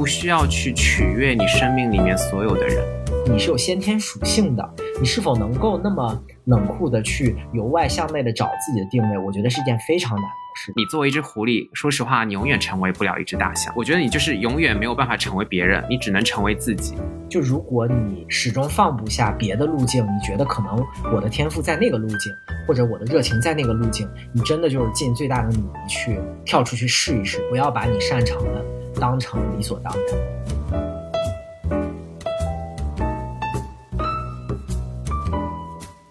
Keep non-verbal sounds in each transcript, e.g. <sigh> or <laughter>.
不需要去取悦你生命里面所有的人。你是有先天属性的，你是否能够那么冷酷的去由外向内的找自己的定位？我觉得是一件非常难的事。你作为一只狐狸，说实话，你永远成为不了一只大象。我觉得你就是永远没有办法成为别人，你只能成为自己。就如果你始终放不下别的路径，你觉得可能我的天赋在那个路径，或者我的热情在那个路径，你真的就是尽最大的努力去跳出去试一试，不要把你擅长的当成理所当然。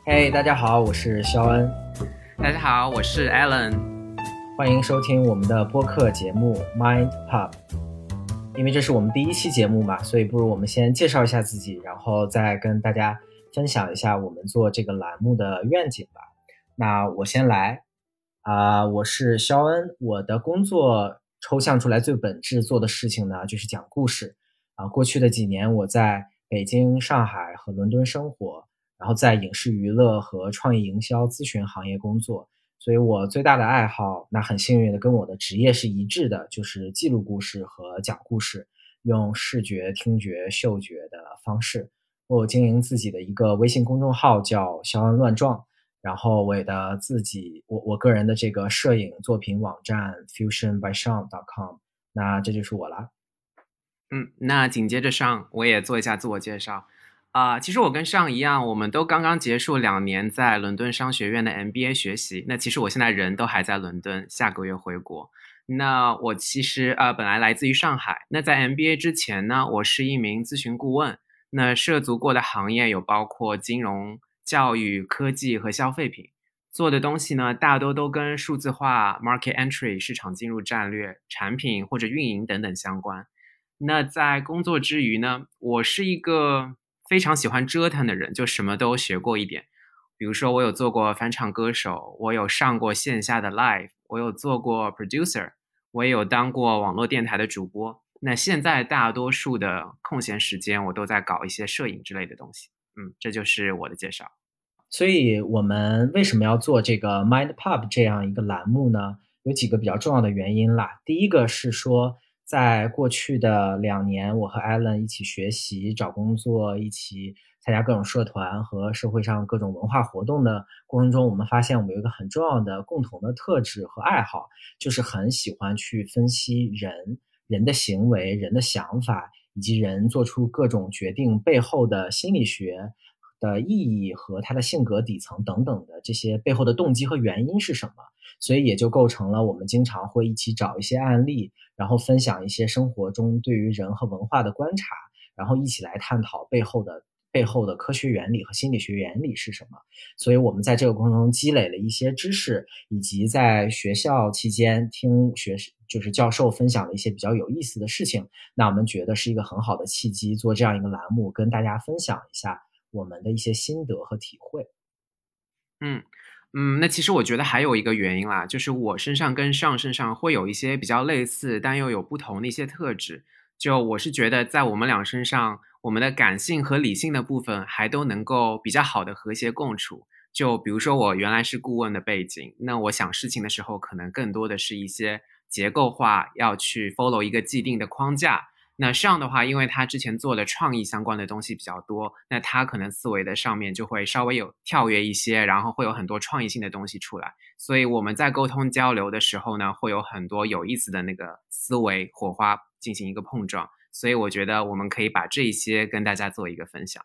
嘿，大家好，我是肖恩。大家好，我是 Allen。欢迎收听我们的播客节目 Mind Pub。因为这是我们第一期节目嘛，所以不如我们先介绍一下自己，然后再跟大家分享一下我们做这个栏目的愿景吧。那我先来啊，我是肖恩，我的工作抽象出来最本质做的事情呢，就是讲故事啊。过去的几年，我在北京、上海和伦敦生活，然后在影视娱乐和创意营销咨询行业工作。所以我最大的爱好，那很幸运的跟我的职业是一致的，就是记录故事和讲故事，用视觉、听觉、嗅觉的方式。我经营自己的一个微信公众号叫“肖恩乱撞”，然后我的自己，我我个人的这个摄影作品网站 fusionbysean.com。那这就是我了。嗯，那紧接着上，我也做一下自我介绍。啊，其实我跟上一样，我们都刚刚结束两年在伦敦商学院的 MBA 学习。那其实我现在人都还在伦敦，下个月回国。那我其实呃本来来自于上海。那在 MBA 之前呢，我是一名咨询顾问。那涉足过的行业有包括金融、教育、科技和消费品。做的东西呢，大多都跟数字化、market entry 市场进入战略、产品或者运营等等相关。那在工作之余呢，我是一个。非常喜欢折腾的人，就什么都学过一点。比如说，我有做过翻唱歌手，我有上过线下的 live，我有做过 producer，我也有当过网络电台的主播。那现在大多数的空闲时间，我都在搞一些摄影之类的东西。嗯，这就是我的介绍。所以，我们为什么要做这个 Mind Pub 这样一个栏目呢？有几个比较重要的原因啦。第一个是说。在过去的两年，我和 Allen 一起学习、找工作，一起参加各种社团和社会上各种文化活动的过程中，我们发现我们有一个很重要的共同的特质和爱好，就是很喜欢去分析人、人的行为、人的想法，以及人做出各种决定背后的心理学的意义和他的性格底层等等的这些背后的动机和原因是什么。所以也就构成了我们经常会一起找一些案例，然后分享一些生活中对于人和文化的观察，然后一起来探讨背后的背后的科学原理和心理学原理是什么。所以我们在这个过程中积累了一些知识，以及在学校期间听学就是教授分享了一些比较有意思的事情。那我们觉得是一个很好的契机，做这样一个栏目，跟大家分享一下我们的一些心得和体会。嗯。嗯，那其实我觉得还有一个原因啦，就是我身上跟上身上会有一些比较类似，但又有不同的一些特质。就我是觉得，在我们俩身上，我们的感性和理性的部分还都能够比较好的和谐共处。就比如说，我原来是顾问的背景，那我想事情的时候，可能更多的是一些结构化，要去 follow 一个既定的框架。那这样的话，因为他之前做的创意相关的东西比较多，那他可能思维的上面就会稍微有跳跃一些，然后会有很多创意性的东西出来。所以我们在沟通交流的时候呢，会有很多有意思的那个思维火花进行一个碰撞。所以我觉得我们可以把这一些跟大家做一个分享。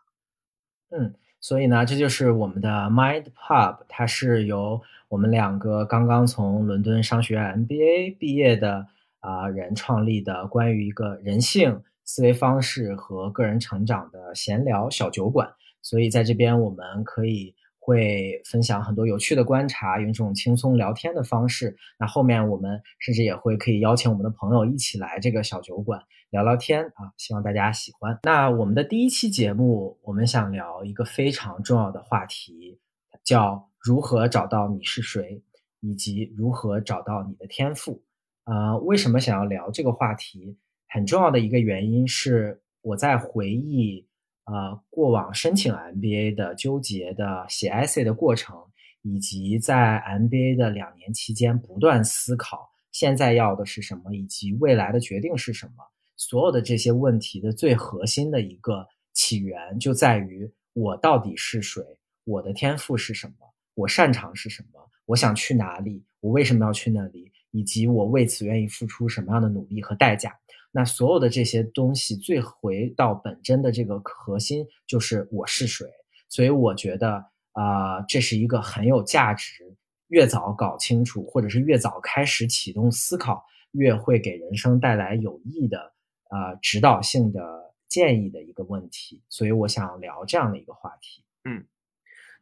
嗯，所以呢，这就是我们的 Mind Pub，它是由我们两个刚刚从伦敦商学院 MBA 毕业的。啊，人创立的关于一个人性思维方式和个人成长的闲聊小酒馆，所以在这边我们可以会分享很多有趣的观察，用这种轻松聊天的方式。那后面我们甚至也会可以邀请我们的朋友一起来这个小酒馆聊聊天啊，希望大家喜欢。那我们的第一期节目，我们想聊一个非常重要的话题，叫如何找到你是谁，以及如何找到你的天赋。啊，为什么想要聊这个话题？很重要的一个原因是我在回忆，呃，过往申请 MBA 的纠结的写 essay 的过程，以及在 MBA 的两年期间不断思考现在要的是什么，以及未来的决定是什么。所有的这些问题的最核心的一个起源就在于我到底是谁，我的天赋是什么，我擅长是什么，我想去哪里，我为什么要去那里，以及我为此愿意付出什么样的努力和代价。那所有的这些东西，最回到本真的这个核心就是我是谁。所以我觉得啊，这是一个很有价值。越早搞清楚，或者是越早开始启动思考，越会给人生带来有益的啊指导性的建议的一个问题。所以我想聊这样的一个话题。嗯。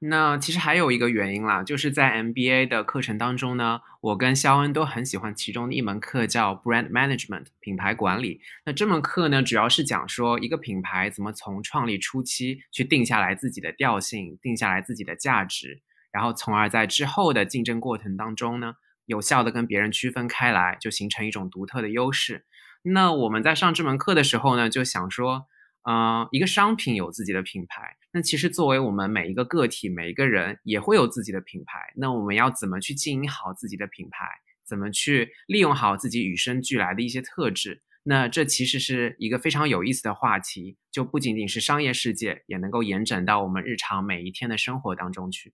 那其实还有一个原因啦，就是在 MBA 的课程当中呢，我跟肖恩都很喜欢其中的一门课，叫 Brand Management 品牌管理。那这门课呢，主要是讲说一个品牌怎么从创立初期去定下来自己的调性，定下来自己的价值，然后从而在之后的竞争过程当中呢，有效的跟别人区分开来，就形成一种独特的优势。那我们在上这门课的时候呢，就想说。嗯，一个商品有自己的品牌，那其实作为我们每一个个体、每一个人也会有自己的品牌。那我们要怎么去经营好自己的品牌？怎么去利用好自己与生俱来的一些特质？那这其实是一个非常有意思的话题，就不仅仅是商业世界，也能够延展到我们日常每一天的生活当中去。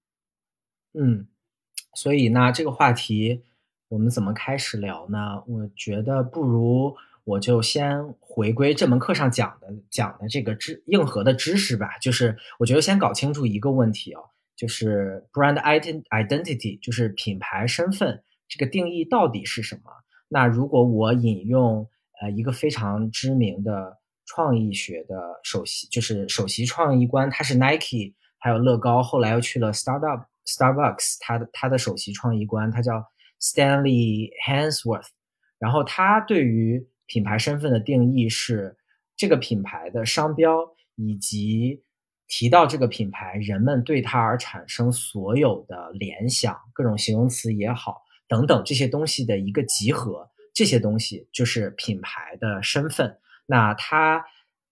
嗯，所以呢，这个话题我们怎么开始聊呢？我觉得不如。我就先回归这门课上讲的讲的这个知硬核的知识吧，就是我觉得先搞清楚一个问题哦，就是 brand identity，就是品牌身份这个定义到底是什么？那如果我引用呃一个非常知名的创意学的首席，就是首席创意官，他是 Nike，还有乐高，后来又去了 startup Starbucks，他的他的首席创意官他叫 Stanley Hansworth，然后他对于品牌身份的定义是这个品牌的商标，以及提到这个品牌，人们对它而产生所有的联想，各种形容词也好，等等这些东西的一个集合。这些东西就是品牌的身份。那它。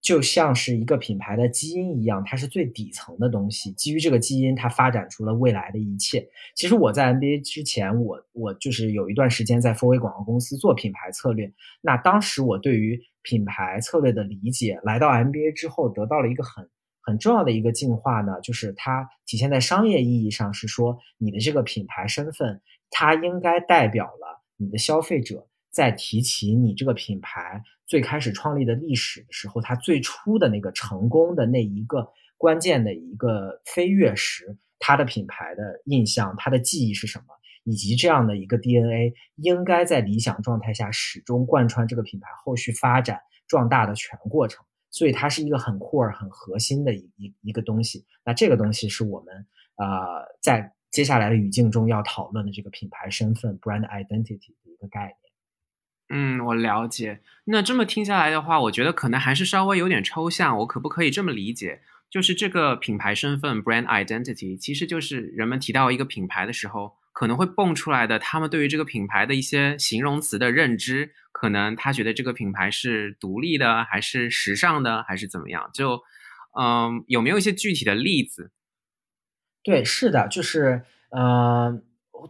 就像是一个品牌的基因一样，它是最底层的东西。基于这个基因，它发展出了未来的一切。其实我在 NBA 之前，我我就是有一段时间在 f o r a 广告公司做品牌策略。那当时我对于品牌策略的理解，来到 NBA 之后得到了一个很很重要的一个进化呢，就是它体现在商业意义上，是说你的这个品牌身份，它应该代表了你的消费者。在提起你这个品牌最开始创立的历史的时候，它最初的那个成功的那一个关键的一个飞跃时，它的品牌的印象、它的记忆是什么，以及这样的一个 DNA 应该在理想状态下始终贯穿这个品牌后续发展壮大的全过程。所以它是一个很酷儿、很核心的一一一个东西。那这个东西是我们呃在接下来的语境中要讨论的这个品牌身份 （brand identity） 的一个概念。嗯，我了解。那这么听下来的话，我觉得可能还是稍微有点抽象。我可不可以这么理解？就是这个品牌身份 （brand identity） 其实就是人们提到一个品牌的时候，可能会蹦出来的他们对于这个品牌的一些形容词的认知。可能他觉得这个品牌是独立的，还是时尚的，还是怎么样？就嗯，有没有一些具体的例子？对，是的，就是嗯。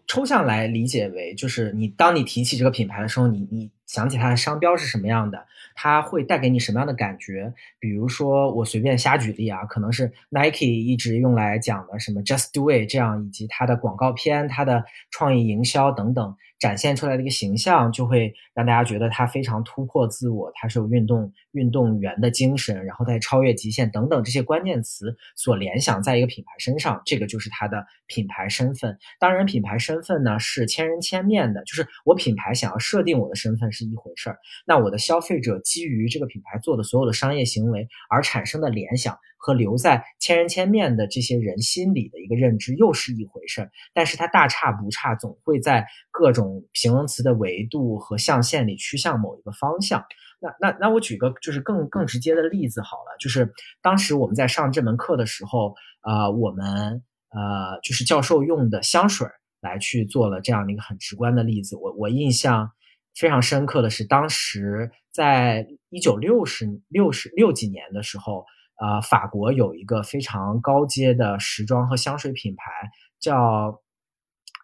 抽象来理解为，就是你当你提起这个品牌的时候，你你想起它的商标是什么样的，它会带给你什么样的感觉？比如说，我随便瞎举例啊，可能是 Nike 一直用来讲的什么 Just Do It 这样，以及它的广告片、它的创意营销等等。展现出来的一个形象，就会让大家觉得他非常突破自我，他是有运动运动员的精神，然后在超越极限等等这些关键词所联想在一个品牌身上，这个就是他的品牌身份。当然，品牌身份呢是千人千面的，就是我品牌想要设定我的身份是一回事儿，那我的消费者基于这个品牌做的所有的商业行为而产生的联想。和留在千人千面的这些人心里的一个认知又是一回事儿，但是它大差不差，总会在各种形容词的维度和象限里趋向某一个方向。那那那我举个就是更更直接的例子好了，就是当时我们在上这门课的时候，呃，我们呃就是教授用的香水来去做了这样的一个很直观的例子。我我印象非常深刻的是，当时在一九六十六十六几年的时候。呃，法国有一个非常高阶的时装和香水品牌，叫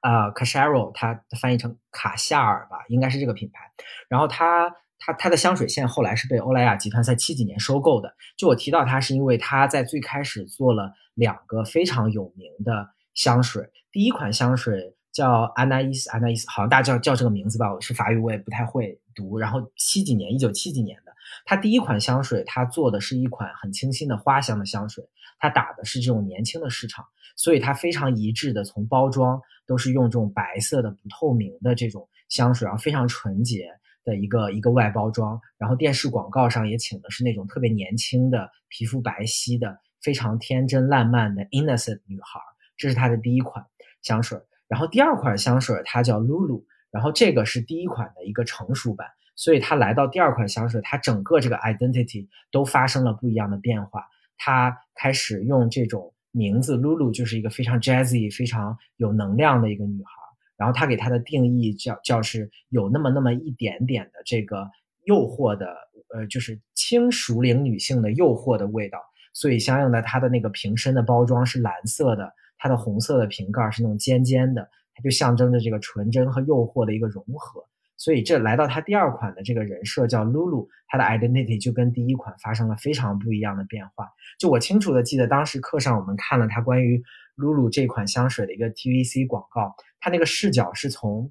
呃 c a c h e r o 它翻译成卡夏尔吧，应该是这个品牌。然后它它它的香水线后来是被欧莱雅集团在七几年收购的。就我提到它，是因为它在最开始做了两个非常有名的香水。第一款香水叫安娜伊斯，安娜伊斯好像大家叫叫这个名字吧，我是法语，我也不太会读。然后七几年，一九七几年的，它第一款香水，它做的是一款很清新的花香的香水，它打的是这种年轻的市场，所以它非常一致的，从包装都是用这种白色的不透明的这种香水，然后非常纯洁的一个一个外包装。然后电视广告上也请的是那种特别年轻的、皮肤白皙的、非常天真烂漫的 innocent 女孩。这是它的第一款。香水，然后第二款香水它叫 Lulu，然后这个是第一款的一个成熟版，所以她来到第二款香水，她整个这个 identity 都发生了不一样的变化。她开始用这种名字 Lulu，就是一个非常 jazzy、非常有能量的一个女孩。然后它给她的定义叫叫是有那么那么一点点的这个诱惑的，呃，就是轻熟龄女性的诱惑的味道。所以相应的，它的那个瓶身的包装是蓝色的。它的红色的瓶盖是那种尖尖的，它就象征着这个纯真和诱惑的一个融合。所以这来到它第二款的这个人设叫 Lulu，它的 identity 就跟第一款发生了非常不一样的变化。就我清楚的记得，当时课上我们看了它关于 Lulu 这款香水的一个 TVC 广告，它那个视角是从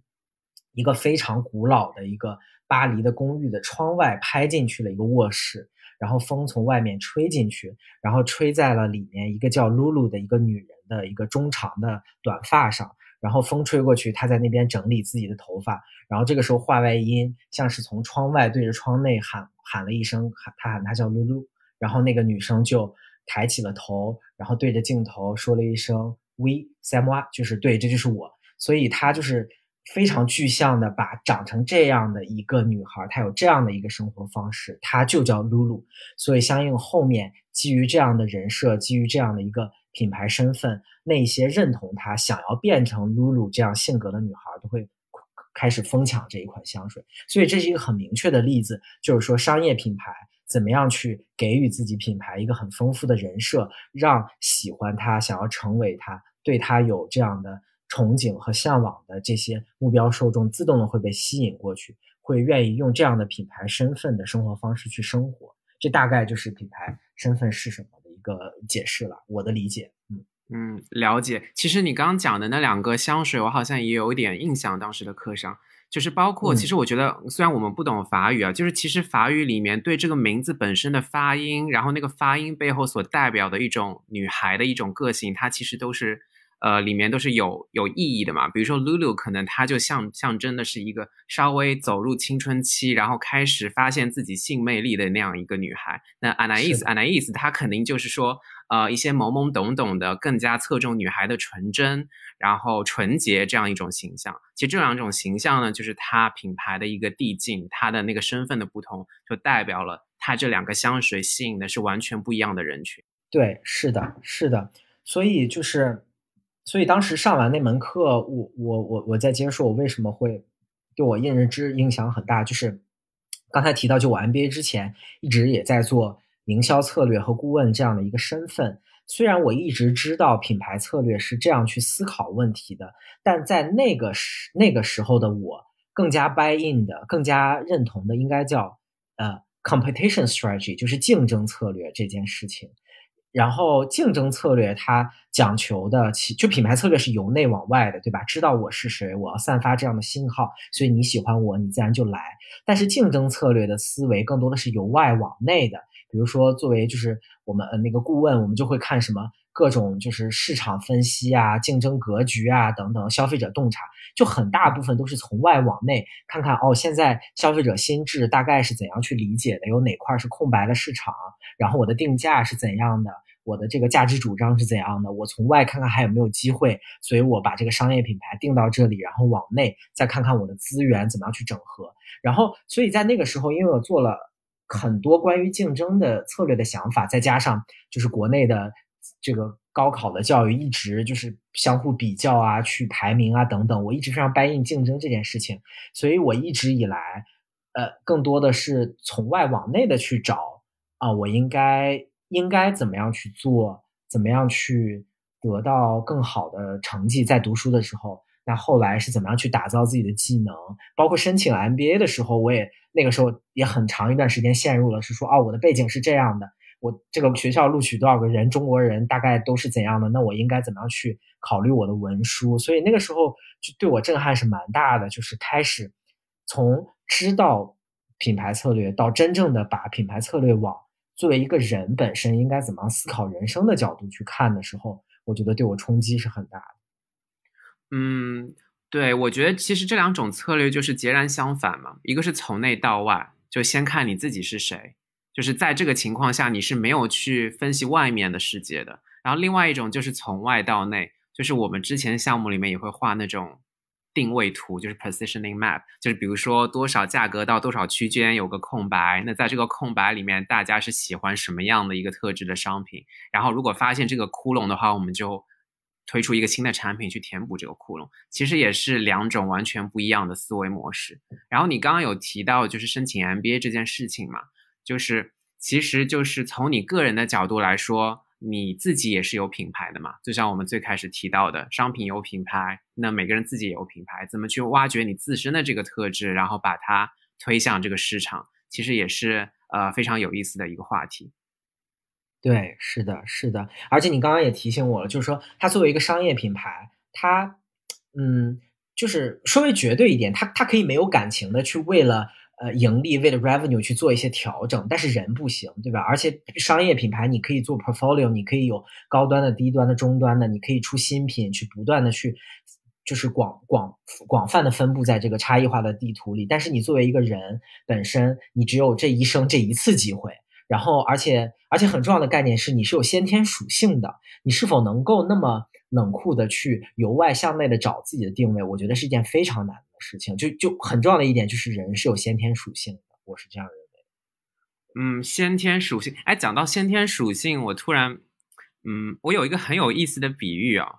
一个非常古老的一个巴黎的公寓的窗外拍进去了一个卧室，然后风从外面吹进去，然后吹在了里面一个叫 Lulu 的一个女人。的一个中长的短发上，然后风吹过去，他在那边整理自己的头发，然后这个时候话外音像是从窗外对着窗内喊喊了一声，喊他喊他叫露露，然后那个女生就抬起了头，然后对着镜头说了一声 We Samwa，就是对，这就是我，所以她就是。非常具象的把长成这样的一个女孩，她有这样的一个生活方式，她就叫露露。所以相应后面基于这样的人设，基于这样的一个品牌身份，那些认同她想要变成露露这样性格的女孩，都会开始疯抢这一款香水。所以这是一个很明确的例子，就是说商业品牌怎么样去给予自己品牌一个很丰富的人设，让喜欢她、想要成为她、对她有这样的。憧憬和向往的这些目标受众，自动的会被吸引过去，会愿意用这样的品牌身份的生活方式去生活。这大概就是品牌身份是什么个解释了。我的理解，嗯嗯，了解。其实你刚刚讲的那两个香水，我好像也有一点印象。当时的课上，就是包括，其实我觉得，虽然我们不懂法语啊，就是其实法语里面对这个名字本身的发音，然后那个发音背后所代表的一种女孩的一种个性，它其实都是。呃，里面都是有有意义的嘛。比如说，Lulu 可能它就象象征的是一个稍微走入青春期，然后开始发现自己性魅力的那样一个女孩。那 Anais，Anais，她肯定就是说，呃，一些懵懵懂懂的，更加侧重女孩的纯真，然后纯洁这样一种形象。其实这两种形象呢，就是它品牌的一个递进，它的那个身份的不同，就代表了它这两个香水吸引的是完全不一样的人群。对，是的，是的。所以就是。所以当时上完那门课，我我我我在接受我为什么会对我认知影响很大，就是刚才提到，就我 MBA 之前一直也在做营销策略和顾问这样的一个身份。虽然我一直知道品牌策略是这样去思考问题的，但在那个时那个时候的我，更加 buy in 的、更加认同的，应该叫呃 competition strategy，就是竞争策略这件事情。然后竞争策略它讲求的，其就品牌策略是由内往外的，对吧？知道我是谁，我要散发这样的信号，所以你喜欢我，你自然就来。但是竞争策略的思维更多的是由外往内的，比如说作为就是我们呃那个顾问，我们就会看什么各种就是市场分析啊、竞争格局啊等等，消费者洞察，就很大部分都是从外往内看看哦，现在消费者心智大概是怎样去理解的，有哪块是空白的市场。然后我的定价是怎样的？我的这个价值主张是怎样的？我从外看看还有没有机会，所以我把这个商业品牌定到这里，然后往内再看看我的资源怎么样去整合。然后，所以在那个时候，因为我做了很多关于竞争的策略的想法，再加上就是国内的这个高考的教育一直就是相互比较啊，去排名啊等等，我一直非常 buy in 竞争这件事情，所以我一直以来，呃，更多的是从外往内的去找。啊，我应该应该怎么样去做？怎么样去得到更好的成绩？在读书的时候，那后来是怎么样去打造自己的技能？包括申请 MBA 的时候，我也那个时候也很长一段时间陷入了是说，哦，我的背景是这样的，我这个学校录取多少个人，中国人大概都是怎样的，那我应该怎么样去考虑我的文书？所以那个时候就对我震撼是蛮大的，就是开始从知道品牌策略到真正的把品牌策略往作为一个人本身应该怎么样思考人生的角度去看的时候，我觉得对我冲击是很大的。嗯。对，我觉得其实这两种策略就是截然相反嘛。一个是从内到外，就先看你自己是谁，就是在这个情况下你是没有去分析外面的世界的。然后另外一种就是从外到内，就是我们之前项目里面也会画那种定位图，就是 positioning map，就是比如说多少价格到多少区间有个空白，那在这个空白里面大家是喜欢什么样的一个特质的商品？然后如果发现这个窟窿的话，我们就。推出一个新的产品去填补这个窟窿，其实也是两种完全不一样的思维模式。然后你刚刚有提到就是申请 MBA 这件事情嘛，就是其实就是从你个人的角度来说，你自己也是有品牌的嘛。就像我们最开始提到的，商品有品牌，那每个人自己也有品牌，怎么去挖掘你自身的这个特质，然后把它推向这个市场，其实也是呃非常有意思的一个话题。对，是的，是的，而且你刚刚也提醒我了，就是说，它作为一个商业品牌，它，嗯，就是稍微绝对一点，它它可以没有感情的去为了呃盈利，为了 revenue 去做一些调整，但是人不行，对吧？而且商业品牌你可以做 portfolio，你可以有高端的、低端的、中端的，你可以出新品，去不断的去，就是广广广泛的分布在这个差异化的地图里。但是你作为一个人本身，你只有这一生这一次机会。然后，而且，而且很重要的概念是，你是有先天属性的。你是否能够那么冷酷的去由外向内的找自己的定位？我觉得是一件非常难事情。就就很重要的一点就是，人是有先天属性的。我是这样认为。嗯，先天属性。哎，讲到先天属性，我突然，嗯，我有一个很有意思的比喻啊，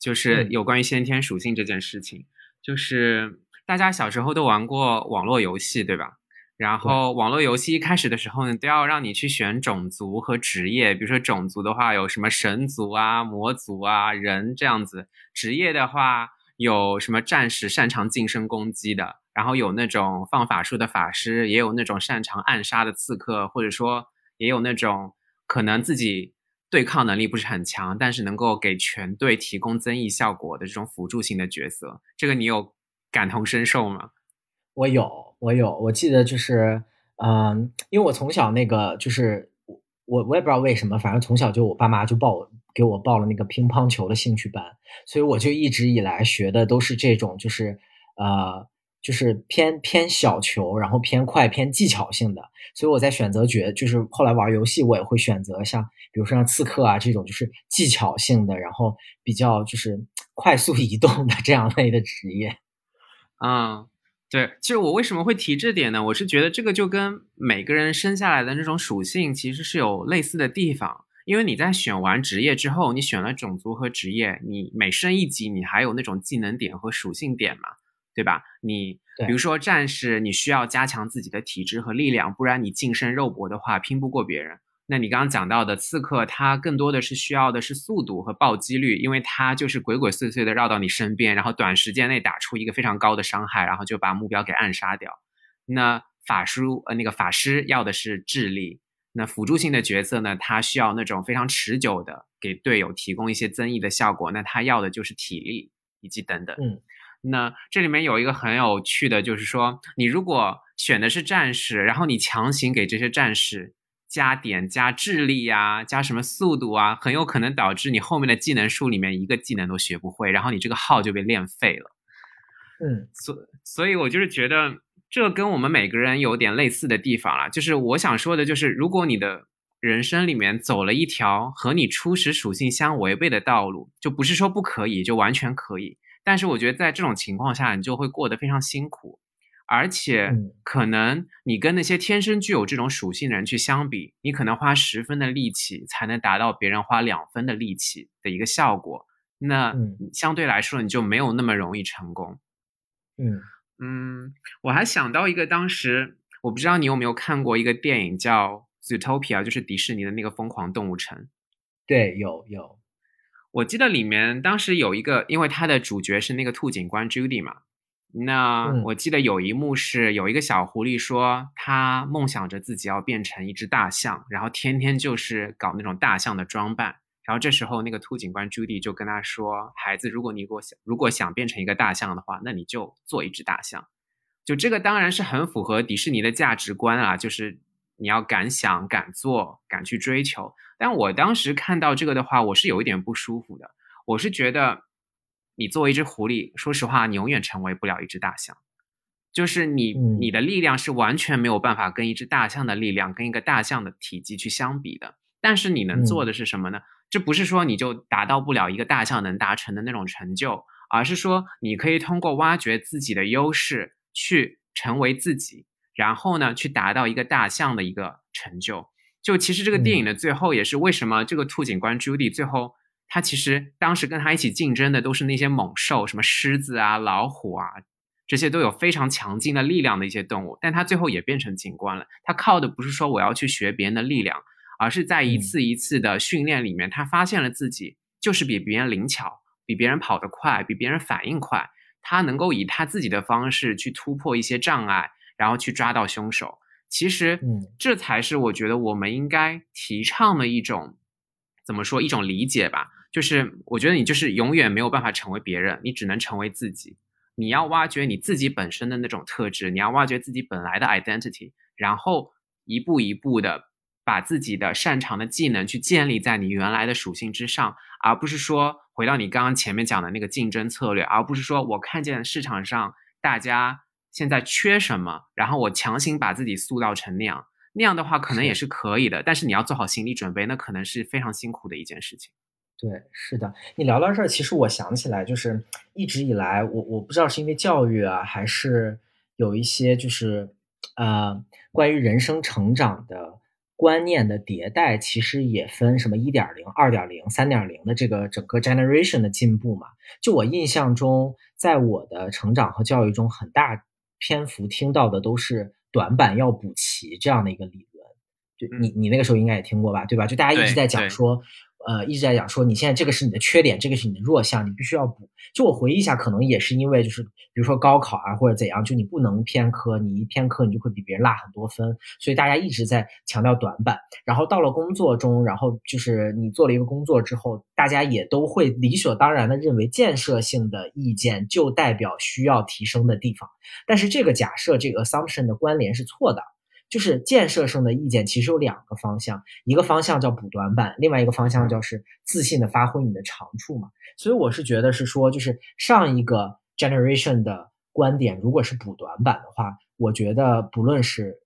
就是有关于先天属性这件事情。就是大家小时候都玩过网络游戏，对吧？然后网络游戏一开始的时候呢，都要让你去选种族和职业。比如说种族的话，有什么神族啊、魔族啊、人这样子；职业的话，有什么战士擅长近身攻击的，然后有那种放法术的法师，也有那种擅长暗杀的刺客，或者说也有那种可能自己对抗能力不是很强，但是能够给全队提供增益效果的这种辅助性的角色。这个你有感同身受吗？我有，我有，我记得就是，嗯，因为我从小那个就是我我也不知道为什么，反正从小就我爸妈就报给我报了那个乒乓球的兴趣班，所以我就一直以来学的都是这种，就是呃，就是偏偏小球，然后偏快偏技巧性的，所以我在选择角，就是后来玩游戏我也会选择像比如说像刺客啊这种，就是技巧性的，然后比较就是快速移动的这样类的职业，嗯。<laughs> 对，其实我为什么会提这点呢？我是觉得这个就跟每个人生下来的那种属性其实是有类似的地方。因为你在选完职业之后，你选了种族和职业，你每升一级，你还有那种技能点和属性点嘛，对吧？你比如说战士，你需要加强自己的体质和力量，不然你近身肉搏的话拼不过别人。那你刚刚讲到的刺客，他更多的是需要的是速度和暴击率，因为他就是鬼鬼祟祟的绕到你身边，然后短时间内打出一个非常高的伤害，然后就把目标给暗杀掉。那法术呃那个法师要的是智力，那辅助性的角色呢，他需要那种非常持久的给队友提供一些增益的效果，那他要的就是体力以及等等。嗯，那这里面有一个很有趣的，就是说你如果选的是战士，然后你强行给这些战士。加点加智力啊，加什么速度啊，很有可能导致你后面的技能树里面一个技能都学不会，然后你这个号就被练废了。嗯，所所以，我就是觉得这跟我们每个人有点类似的地方了。就是我想说的，就是如果你的人生里面走了一条和你初始属性相违背的道路，就不是说不可以，就完全可以。但是我觉得在这种情况下，你就会过得非常辛苦。而且可能你跟那些天生具有这种属性的人去相比，你可能花十分的力气才能达到别人花两分的力气的一个效果。那相对来说，你就没有那么容易成功。嗯嗯，我还想到一个，当时我不知道你有没有看过一个电影叫《Zootopia》，就是迪士尼的那个疯狂动物城。对，有有。我记得里面当时有一个，因为它的主角是那个兔警官 Judy 嘛。那我记得有一幕是有一个小狐狸说，他梦想着自己要变成一只大象，然后天天就是搞那种大象的装扮。然后这时候那个兔警官朱迪就跟他说：“孩子，如果你给我想，如果想变成一个大象的话，那你就做一只大象。”就这个当然是很符合迪士尼的价值观啊，就是你要敢想、敢做、敢去追求。但我当时看到这个的话，我是有一点不舒服的。我是觉得。你作为一只狐狸，说实话，你永远成为不了一只大象。就是你，你的力量是完全没有办法跟一只大象的力量、跟一个大象的体积去相比的。但是你能做的是什么呢？这不是说你就达到不了一个大象能达成的那种成就，而是说你可以通过挖掘自己的优势，去成为自己，然后呢，去达到一个大象的一个成就。就其实这个电影的最后，也是为什么这个兔警官 Judy 最后。他其实当时跟他一起竞争的都是那些猛兽，什么狮子啊、老虎啊，这些都有非常强劲的力量的一些动物。但他最后也变成警官了。他靠的不是说我要去学别人的力量，而是在一次一次的训练里面，他发现了自己就是比别人灵巧，比别人跑得快，比别人反应快。他能够以他自己的方式去突破一些障碍，然后去抓到凶手。其实，这才是我觉得我们应该提倡的一种，怎么说一种理解吧。就是我觉得你就是永远没有办法成为别人，你只能成为自己。你要挖掘你自己本身的那种特质，你要挖掘自己本来的 identity，然后一步一步的把自己的擅长的技能去建立在你原来的属性之上，而不是说回到你刚刚前面讲的那个竞争策略，而不是说我看见市场上大家现在缺什么，然后我强行把自己塑造成那样，那样的话可能也是可以的，但是你要做好心理准备，那可能是非常辛苦的一件事情。对，是的，你聊到这儿，其实我想起来，就是一直以来，我我不知道是因为教育啊，还是有一些就是，呃，关于人生成长的观念的迭代，其实也分什么一点零、二点零、三点零的这个整个 generation 的进步嘛。就我印象中，在我的成长和教育中，很大篇幅听到的都是短板要补齐这样的一个理论。就你你那个时候应该也听过吧，对吧？就大家一直在讲说。呃，一直在讲说你现在这个是你的缺点，这个是你的弱项，你必须要补。就我回忆一下，可能也是因为就是比如说高考啊或者怎样，就你不能偏科，你一偏科你就会比别人落很多分，所以大家一直在强调短板。然后到了工作中，然后就是你做了一个工作之后，大家也都会理所当然的认为建设性的意见就代表需要提升的地方。但是这个假设这个 assumption 的关联是错的。就是建设性的意见，其实有两个方向，一个方向叫补短板，另外一个方向叫是自信的发挥你的长处嘛。所以我是觉得是说，就是上一个 generation 的观点，如果是补短板的话，我觉得不论是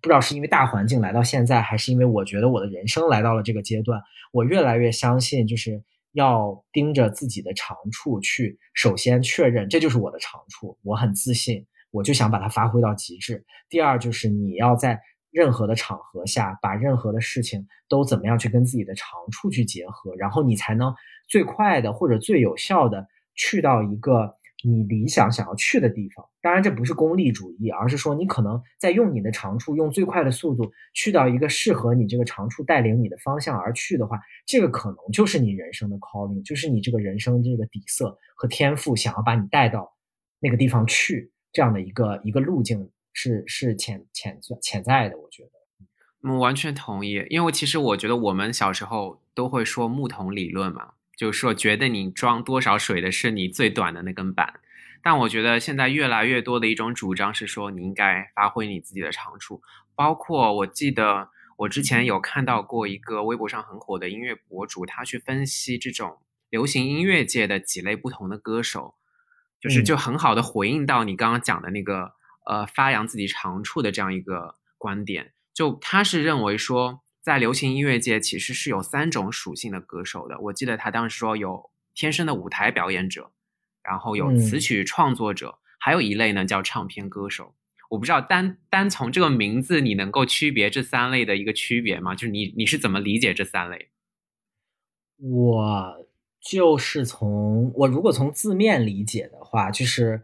不知道是因为大环境来到现在，还是因为我觉得我的人生来到了这个阶段，我越来越相信，就是要盯着自己的长处去，首先确认这就是我的长处，我很自信。我就想把它发挥到极致。第二，就是你要在任何的场合下，把任何的事情都怎么样去跟自己的长处去结合，然后你才能最快的或者最有效的去到一个你理想想要去的地方。当然，这不是功利主义，而是说你可能在用你的长处，用最快的速度去到一个适合你这个长处带领你的方向而去的话，这个可能就是你人生的 calling，就是你这个人生这个底色和天赋想要把你带到那个地方去。这样的一个一个路径是是潜潜潜在的，我觉得，我完全同意。因为其实我觉得我们小时候都会说木桶理论嘛，就是说觉得你装多少水的是你最短的那根板。但我觉得现在越来越多的一种主张是说，你应该发挥你自己的长处。包括我记得我之前有看到过一个微博上很火的音乐博主，他去分析这种流行音乐界的几类不同的歌手。就是就很好的回应到你刚刚讲的那个呃发扬自己长处的这样一个观点，就他是认为说在流行音乐界其实是有三种属性的歌手的。我记得他当时说有天生的舞台表演者，然后有词曲创作者，还有一类呢叫唱片歌手。我不知道单单从这个名字你能够区别这三类的一个区别吗？就是你你是怎么理解这三类？我。就是从我如果从字面理解的话，就是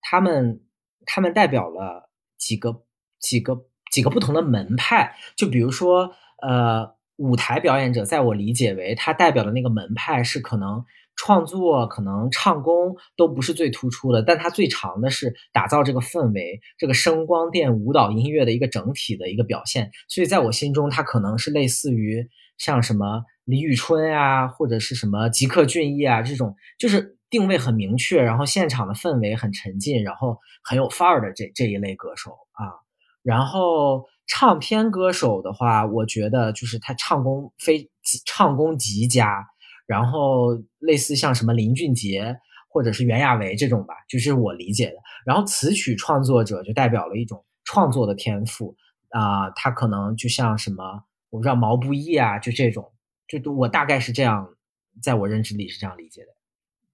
他们他们代表了几个几个几个不同的门派。就比如说，呃，舞台表演者，在我理解为他代表的那个门派是可能创作可能唱功都不是最突出的，但他最长的是打造这个氛围，这个声光电舞蹈音乐的一个整体的一个表现。所以在我心中，他可能是类似于像什么李宇春啊，或者是什么吉克隽逸啊这种，就是定位很明确，然后现场的氛围很沉浸，然后很有范儿的这这一类歌手啊。然后唱片歌手的话，我觉得就是他唱功非唱功极佳。然后类似像什么林俊杰或者是袁娅维这种吧，就是我理解的。然后词曲创作者就代表了一种创作的天赋啊，他可能就像什么，我不知道毛不易啊，就这种，就我大概是这样，在我认知里是这样理解的。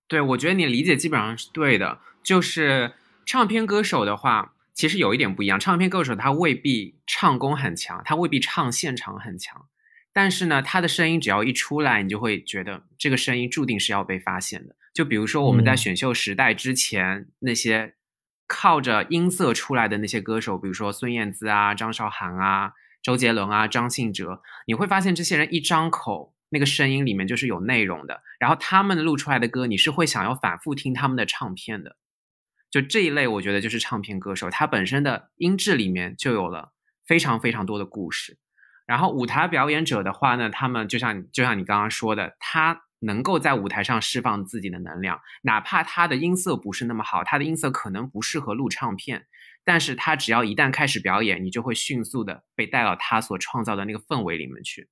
对，我觉得你理解基本上是对的。就是唱片歌手的话，其实有一点不一样，唱片歌手他未必唱功很强，他未必唱现场很强。但是呢，他的声音只要一出来，你就会觉得这个声音注定是要被发现的。就比如说我们在选秀时代之前那些靠着音色出来的那些歌手，比如说孙燕姿啊、张韶涵啊、周杰伦啊、张信哲，你会发现这些人一张口，那个声音里面就是有内容的。然后他们录出来的歌，你是会想要反复听他们的唱片的。就这一类，我觉得就是唱片歌手，他本身的音质里面就有了非常非常多的故事。然后舞台表演者的话呢，他们就像就像你刚刚说的，他能够在舞台上释放自己的能量，哪怕他的音色不是那么好，他的音色可能不适合录唱片，但是他只要一旦开始表演，你就会迅速的被带到他所创造的那个氛围里面去。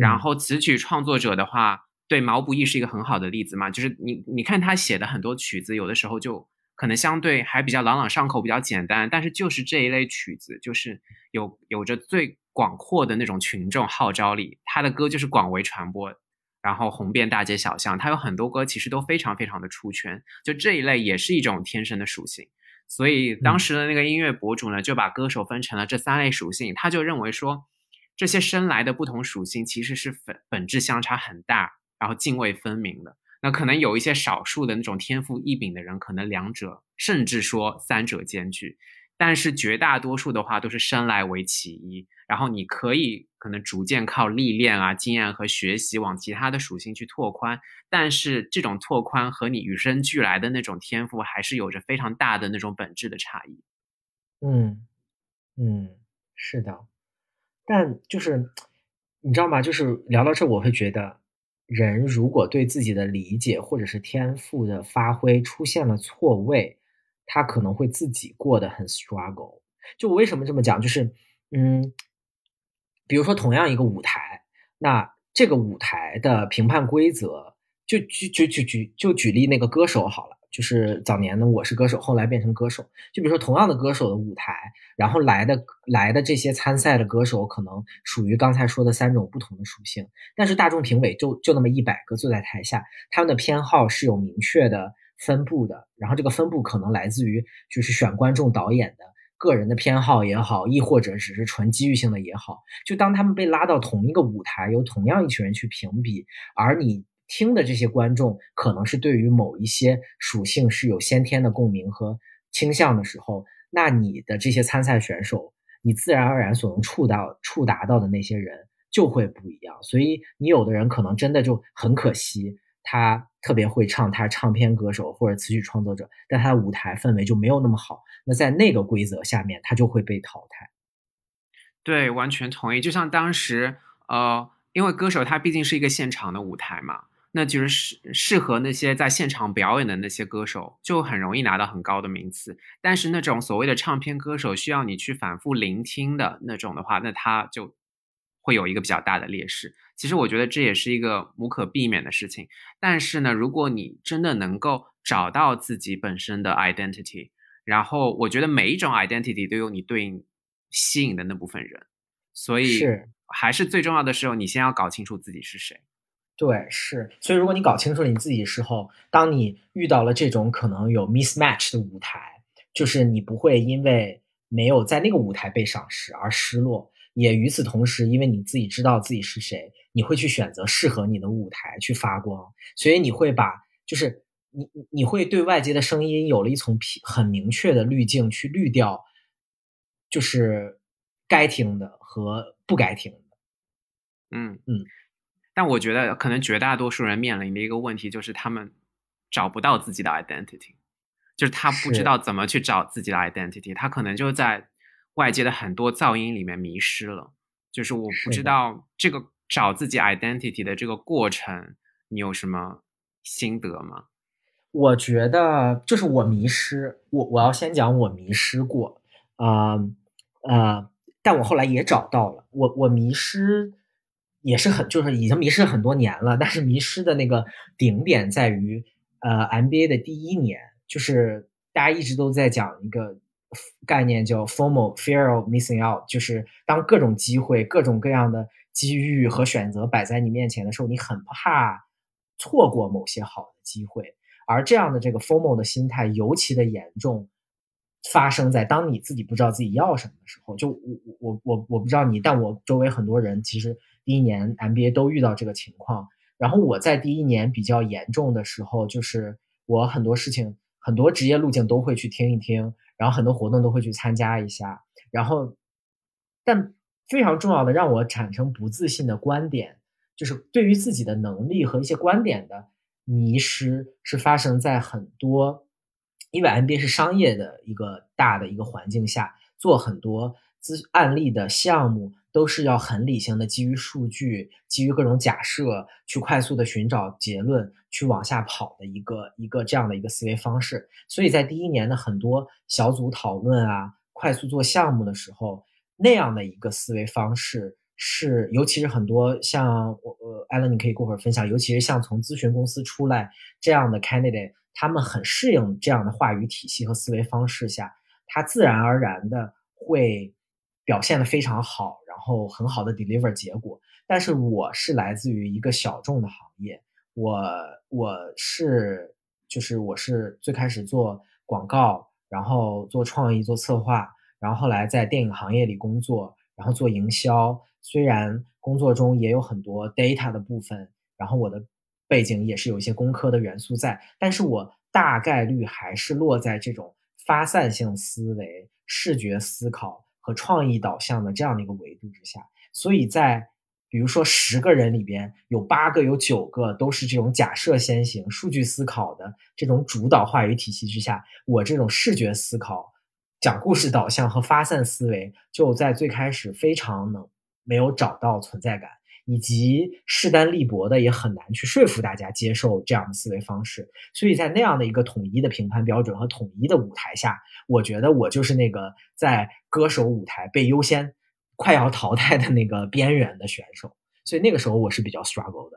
然后词曲创作者的话，对毛不易是一个很好的例子嘛，就是你你看他写的很多曲子，有的时候就可能相对还比较朗朗上口，比较简单，但是就是这一类曲子，就是有有着最。广阔的那种群众号召力，他的歌就是广为传播，然后红遍大街小巷。他有很多歌其实都非常非常的出圈，就这一类也是一种天生的属性。所以当时的那个音乐博主呢，就把歌手分成了这三类属性。他就认为说，这些生来的不同属性其实是本本质相差很大，然后泾渭分明的。那可能有一些少数的那种天赋异禀的人，可能两者甚至说三者兼具。但是绝大多数的话都是生来为其一，然后你可以可能逐渐靠历练啊、经验和学习往其他的属性去拓宽，但是这种拓宽和你与生俱来的那种天赋还是有着非常大的那种本质的差异。嗯嗯，是的，但就是你知道吗？就是聊到这，我会觉得人如果对自己的理解或者是天赋的发挥出现了错位。他可能会自己过得很 struggle。就我为什么这么讲？就是，嗯，比如说同样一个舞台，那这个舞台的评判规则，就举举举举就举例那个歌手好了。就是早年呢，我是歌手，后来变成歌手。就比如说同样的歌手的舞台，然后来的来的这些参赛的歌手，可能属于刚才说的三种不同的属性。但是大众评委就就那么一百个坐在台下，他们的偏好是有明确的。分布的，然后这个分布可能来自于就是选观众导演的个人的偏好也好，亦或者只是纯机遇性的也好。就当他们被拉到同一个舞台，由同样一群人去评比，而你听的这些观众可能是对于某一些属性是有先天的共鸣和倾向的时候，那你的这些参赛选手，你自然而然所能触到触达到的那些人就会不一样。所以你有的人可能真的就很可惜。他特别会唱，他唱片歌手或者词曲创作者，但他的舞台氛围就没有那么好。那在那个规则下面，他就会被淘汰。对，完全同意。就像当时，呃，因为歌手他毕竟是一个现场的舞台嘛，那就是适适合那些在现场表演的那些歌手，就很容易拿到很高的名次。但是那种所谓的唱片歌手，需要你去反复聆听的那种的话，那他就会有一个比较大的劣势。其实我觉得这也是一个无可避免的事情，但是呢，如果你真的能够找到自己本身的 identity，然后我觉得每一种 identity 都有你对应吸引的那部分人，所以是还是最重要的时候，你先要搞清楚自己是谁。对，是，所以如果你搞清楚你自己时候，当你遇到了这种可能有 mismatch 的舞台，就是你不会因为没有在那个舞台被赏识而失落。也与此同时，因为你自己知道自己是谁，你会去选择适合你的舞台去发光，所以你会把，就是你你会对外界的声音有了一层很明确的滤镜去滤掉，就是该听的和不该听的。嗯嗯。但我觉得可能绝大多数人面临的一个问题就是他们找不到自己的 identity，就是他不知道怎么去找自己的 identity，他可能就在外界的很多噪音里面迷失了。就是我不知道这个找自己 identity 的这个过程，你有什么心得吗？我觉得就是我迷失，我我要先讲我迷失过，啊呃，但我后来也找到了，我我迷失也是很就是已经迷失很多年了，但是迷失的那个顶点在于呃 MBA 的第一年，就是大家一直都在讲一个概念叫 formal fear of missing out，就是当各种机会、各种各样的机遇和选择摆在你面前的时候，你很怕错过某些好的机会。而这样的这个 formal 的心态尤其的严重，发生在当你自己不知道自己要什么的时候。就我我我我不知道你，但我周围很多人其实第一年 MBA 都遇到这个情况。然后我在第一年比较严重的时候，就是我很多事情、很多职业路径都会去听一听，然后很多活动都会去参加一下。然后，但非常重要的让我产生不自信的观点，就是对于自己的能力和一些观点的。迷失是发生在很多，因为 MBA 是商业的一个大的一个环境下，做很多资案例的项目都是要很理性的，基于数据，基于各种假设，去快速的寻找结论，去往下跑的一个一个这样的一个思维方式。所以在第一年的很多小组讨论啊，快速做项目的时候，那样的一个思维方式。是，尤其是很多像我呃，艾伦，你可以过会儿分享。尤其是像从咨询公司出来这样的 candidate，他们很适应这样的话语体系和思维方式下，他自然而然的会表现的非常好，然后很好的 deliver 结果。但是我是来自于一个小众的行业，我我是就是我是最开始做广告，然后做创意做策划，然后后来在电影行业里工作，然后做营销。虽然工作中也有很多 data 的部分，然后我的背景也是有一些工科的元素在，但是我大概率还是落在这种发散性思维、视觉思考和创意导向的这样的一个维度之下。所以在比如说十个人里边，有八个、有九个都是这种假设先行、数据思考的这种主导话语体系之下，我这种视觉思考、讲故事导向和发散思维就在最开始非常能。没有找到存在感，以及势单力薄的，也很难去说服大家接受这样的思维方式。所以在那样的一个统一的评判标准和统一的舞台下，我觉得我就是那个在歌手舞台被优先、快要淘汰的那个边缘的选手。所以那个时候我是比较 struggle 的。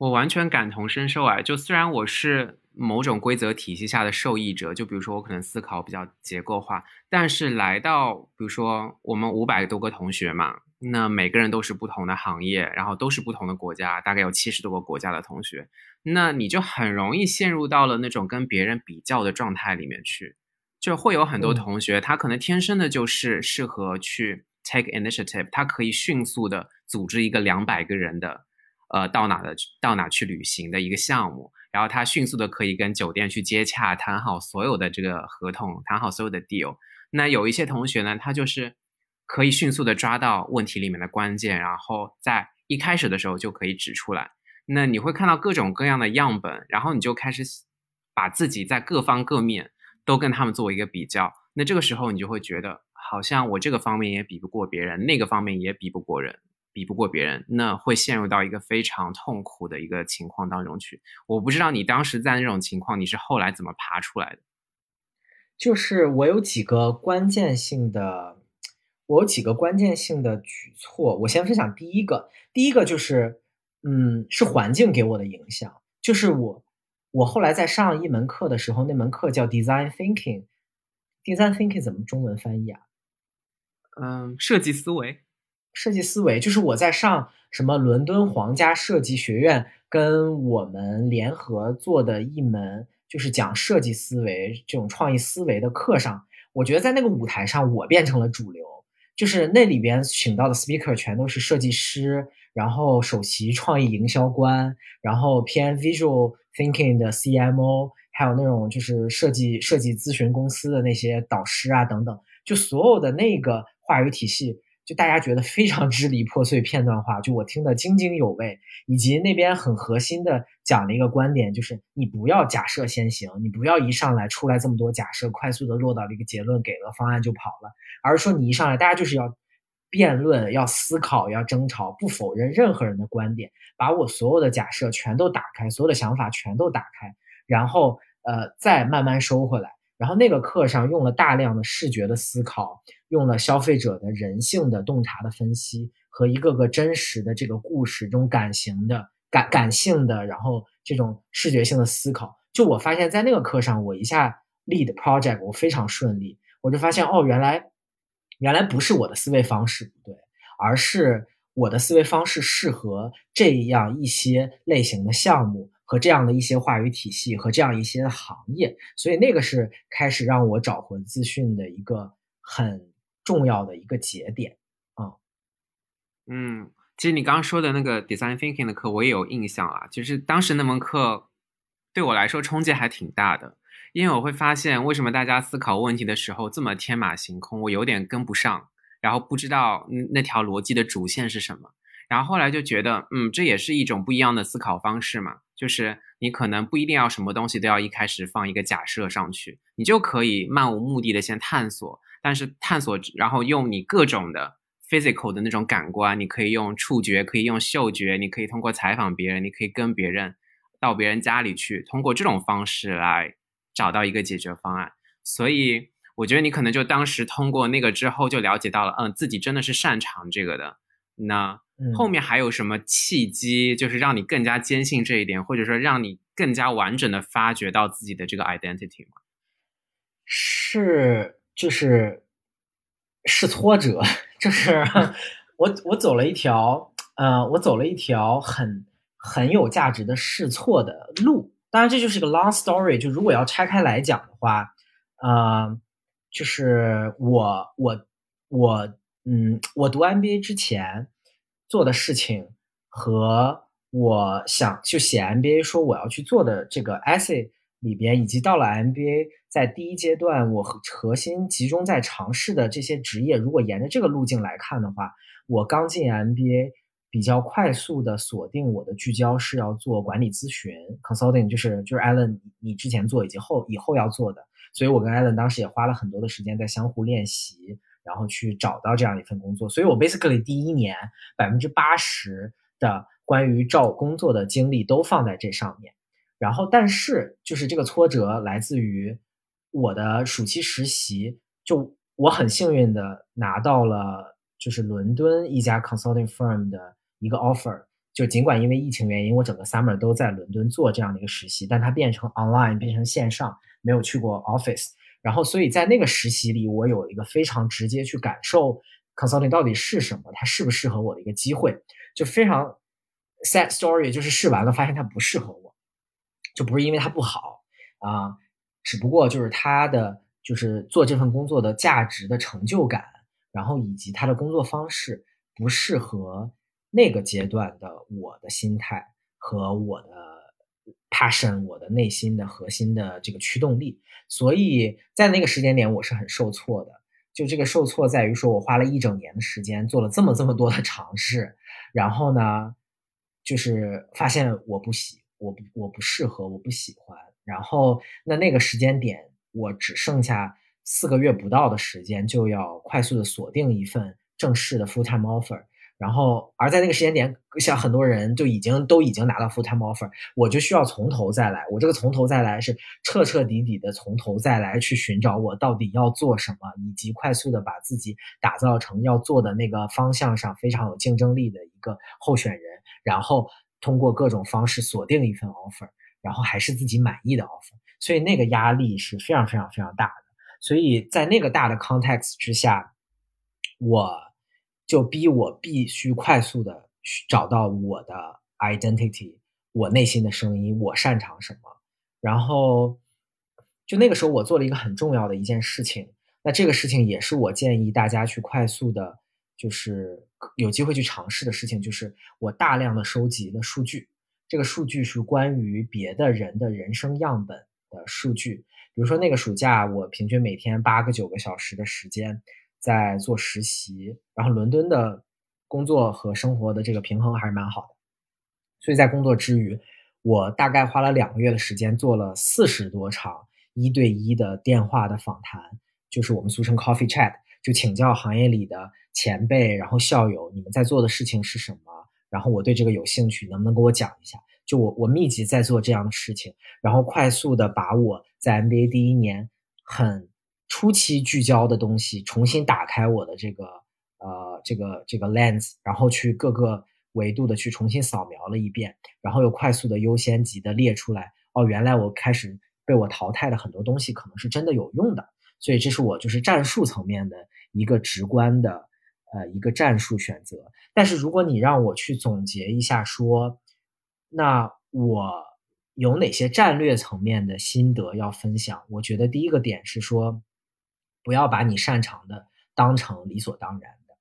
我完全感同身受啊！就虽然我是某种规则体系下的受益者，就比如说我可能思考比较结构化，但是来到比如说我们五百多个同学嘛，那每个人都是不同的行业，然后都是不同的国家，大概有七十多个国家的同学，那你就很容易陷入到了那种跟别人比较的状态里面去，就会有很多同学他可能天生的就是适合去 take initiative，他可以迅速的组织一个两百个人的。呃，到哪的到哪去旅行的一个项目，然后他迅速的可以跟酒店去接洽，谈好所有的这个合同，谈好所有的 deal。那有一些同学呢，他就是可以迅速的抓到问题里面的关键，然后在一开始的时候就可以指出来。那你会看到各种各样的样本，然后你就开始把自己在各方各面都跟他们做一个比较。那这个时候你就会觉得，好像我这个方面也比不过别人，那个方面也比不过人。比不过别人，那会陷入到一个非常痛苦的一个情况当中去。我不知道你当时在那种情况，你是后来怎么爬出来的？就是我有几个关键性的，我有几个关键性的举措。我先分享第一个，第一个就是，嗯，是环境给我的影响。就是我，我后来在上一门课的时候，那门课叫 Design Thinking。Design Thinking 怎么中文翻译啊？嗯，设计思维。设计思维就是我在上什么伦敦皇家设计学院跟我们联合做的一门，就是讲设计思维这种创意思维的课上，我觉得在那个舞台上我变成了主流，就是那里边请到的 speaker 全都是设计师，然后首席创意营销官，然后偏 visual thinking 的 CMO，还有那种就是设计设计咨询公司的那些导师啊等等，就所有的那个话语体系。就大家觉得非常支离破碎、片段化，就我听得津津有味，以及那边很核心的讲了一个观点，就是你不要假设先行，你不要一上来出来这么多假设，快速的落到了一个结论，给了方案就跑了，而是说你一上来，大家就是要辩论、要思考、要争吵，不否认任何人的观点，把我所有的假设全都打开，所有的想法全都打开，然后呃再慢慢收回来。然后那个课上用了大量的视觉的思考，用了消费者的人性的洞察的分析和一个个真实的这个故事中感情的感感性的，然后这种视觉性的思考。就我发现，在那个课上，我一下 lead project 我非常顺利，我就发现哦，原来原来不是我的思维方式不对，而是我的思维方式适合这样一些类型的项目。和这样的一些话语体系和这样一些行业，所以那个是开始让我找回资讯的一个很重要的一个节点啊。嗯，其实你刚刚说的那个 design thinking 的课，我也有印象啊。就是当时那门课对我来说冲击还挺大的，因为我会发现为什么大家思考问题的时候这么天马行空，我有点跟不上，然后不知道那条逻辑的主线是什么。然后后来就觉得，嗯，这也是一种不一样的思考方式嘛。就是你可能不一定要什么东西都要一开始放一个假设上去，你就可以漫无目的的先探索。但是探索，然后用你各种的 physical 的那种感官，你可以用触觉，可以用嗅觉，你可以通过采访别人，你可以跟别人到别人家里去，通过这种方式来找到一个解决方案。所以我觉得你可能就当时通过那个之后就了解到了，嗯，自己真的是擅长这个的。那。后面还有什么契机，就是让你更加坚信这一点，或者说让你更加完整的发掘到自己的这个 identity 吗？是，就是是挫折，就是 <laughs> 我我走了一条，呃，我走了一条很很有价值的试错的路。当然，这就是个 long story。就如果要拆开来讲的话，呃，就是我我我，嗯，我读 MBA 之前。做的事情和我想就写 MBA 说我要去做的这个 essay 里边，以及到了 MBA 在第一阶段我核心集中在尝试的这些职业，如果沿着这个路径来看的话，我刚进 MBA 比较快速的锁定我的聚焦是要做管理咨询 consulting，就是就是 Allen 你之前做以及后以后要做的，所以我跟 Allen 当时也花了很多的时间在相互练习。然后去找到这样一份工作，所以我 basically 第一年百分之八十的关于找工作的精力都放在这上面。然后，但是就是这个挫折来自于我的暑期实习，就我很幸运的拿到了就是伦敦一家 consulting firm 的一个 offer。就尽管因为疫情原因，我整个 summer 都在伦敦做这样的一个实习，但它变成 online，变成线上，没有去过 office。然后，所以在那个实习里，我有一个非常直接去感受 consulting 到底是什么，它适不适合我的一个机会，就非常 sad story，就是试完了发现它不适合我，就不是因为它不好啊，只不过就是它的就是做这份工作的价值的成就感，然后以及它的工作方式不适合那个阶段的我的心态和我的 passion，我的内心的核心的这个驱动力。所以在那个时间点，我是很受挫的。就这个受挫在于说，我花了一整年的时间做了这么这么多的尝试，然后呢，就是发现我不喜，我不我不适合，我不喜欢。然后那那个时间点，我只剩下四个月不到的时间，就要快速的锁定一份正式的 full time offer。然后，而在那个时间点，像很多人就已经都已经拿到 full time offer，我就需要从头再来。我这个从头再来是彻彻底底的从头再来去寻找我到底要做什么，以及快速的把自己打造成要做的那个方向上非常有竞争力的一个候选人，然后通过各种方式锁定一份 offer，然后还是自己满意的 offer。所以那个压力是非常非常非常大的。所以在那个大的 context 之下，我。就逼我必须快速的找到我的 identity，我内心的声音，我擅长什么。然后，就那个时候，我做了一个很重要的一件事情。那这个事情也是我建议大家去快速的，就是有机会去尝试的事情，就是我大量的收集了数据。这个数据是关于别的人的人生样本的数据。比如说那个暑假，我平均每天八个九个小时的时间。在做实习，然后伦敦的工作和生活的这个平衡还是蛮好的，所以在工作之余，我大概花了两个月的时间做了四十多场一对一的电话的访谈，就是我们俗称 coffee chat，就请教行业里的前辈，然后校友，你们在做的事情是什么？然后我对这个有兴趣，能不能给我讲一下？就我我密集在做这样的事情，然后快速的把我在 MBA 第一年很初期聚焦的东西重新打开我的这个呃这个这个 lens，然后去各个维度的去重新扫描了一遍，然后又快速的优先级的列出来。哦，原来我开始被我淘汰的很多东西可能是真的有用的，所以这是我就是战术层面的一个直观的呃一个战术选择。但是如果你让我去总结一下说。那我有哪些战略层面的心得要分享？我觉得第一个点是说，不要把你擅长的当成理所当然的。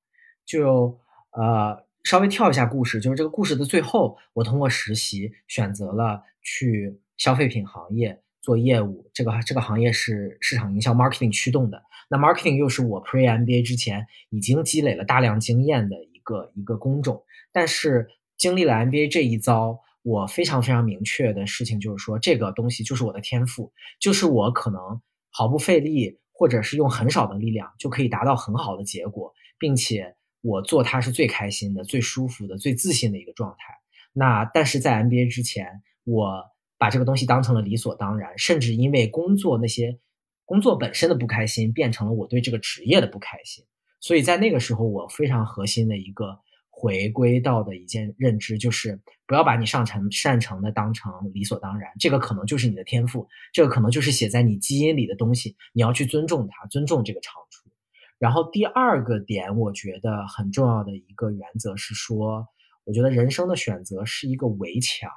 就呃，稍微跳一下故事，就是这个故事的最后，我通过实习选择了去消费品行业做业务。这个这个行业是市场营销 （marketing） 驱动的。那 marketing 又是我 pre MBA 之前已经积累了大量经验的一个一个工种。但是经历了 MBA 这一遭。我非常非常明确的事情就是说，这个东西就是我的天赋，就是我可能毫不费力，或者是用很少的力量就可以达到很好的结果，并且我做它是最开心的、最舒服的、最自信的一个状态。那但是在 MBA 之前，我把这个东西当成了理所当然，甚至因为工作那些工作本身的不开心，变成了我对这个职业的不开心。所以在那个时候，我非常核心的一个。回归到的一件认知就是，不要把你上成擅长的当成理所当然，这个可能就是你的天赋，这个可能就是写在你基因里的东西，你要去尊重它，尊重这个长处。然后第二个点，我觉得很重要的一个原则是说，我觉得人生的选择是一个围墙，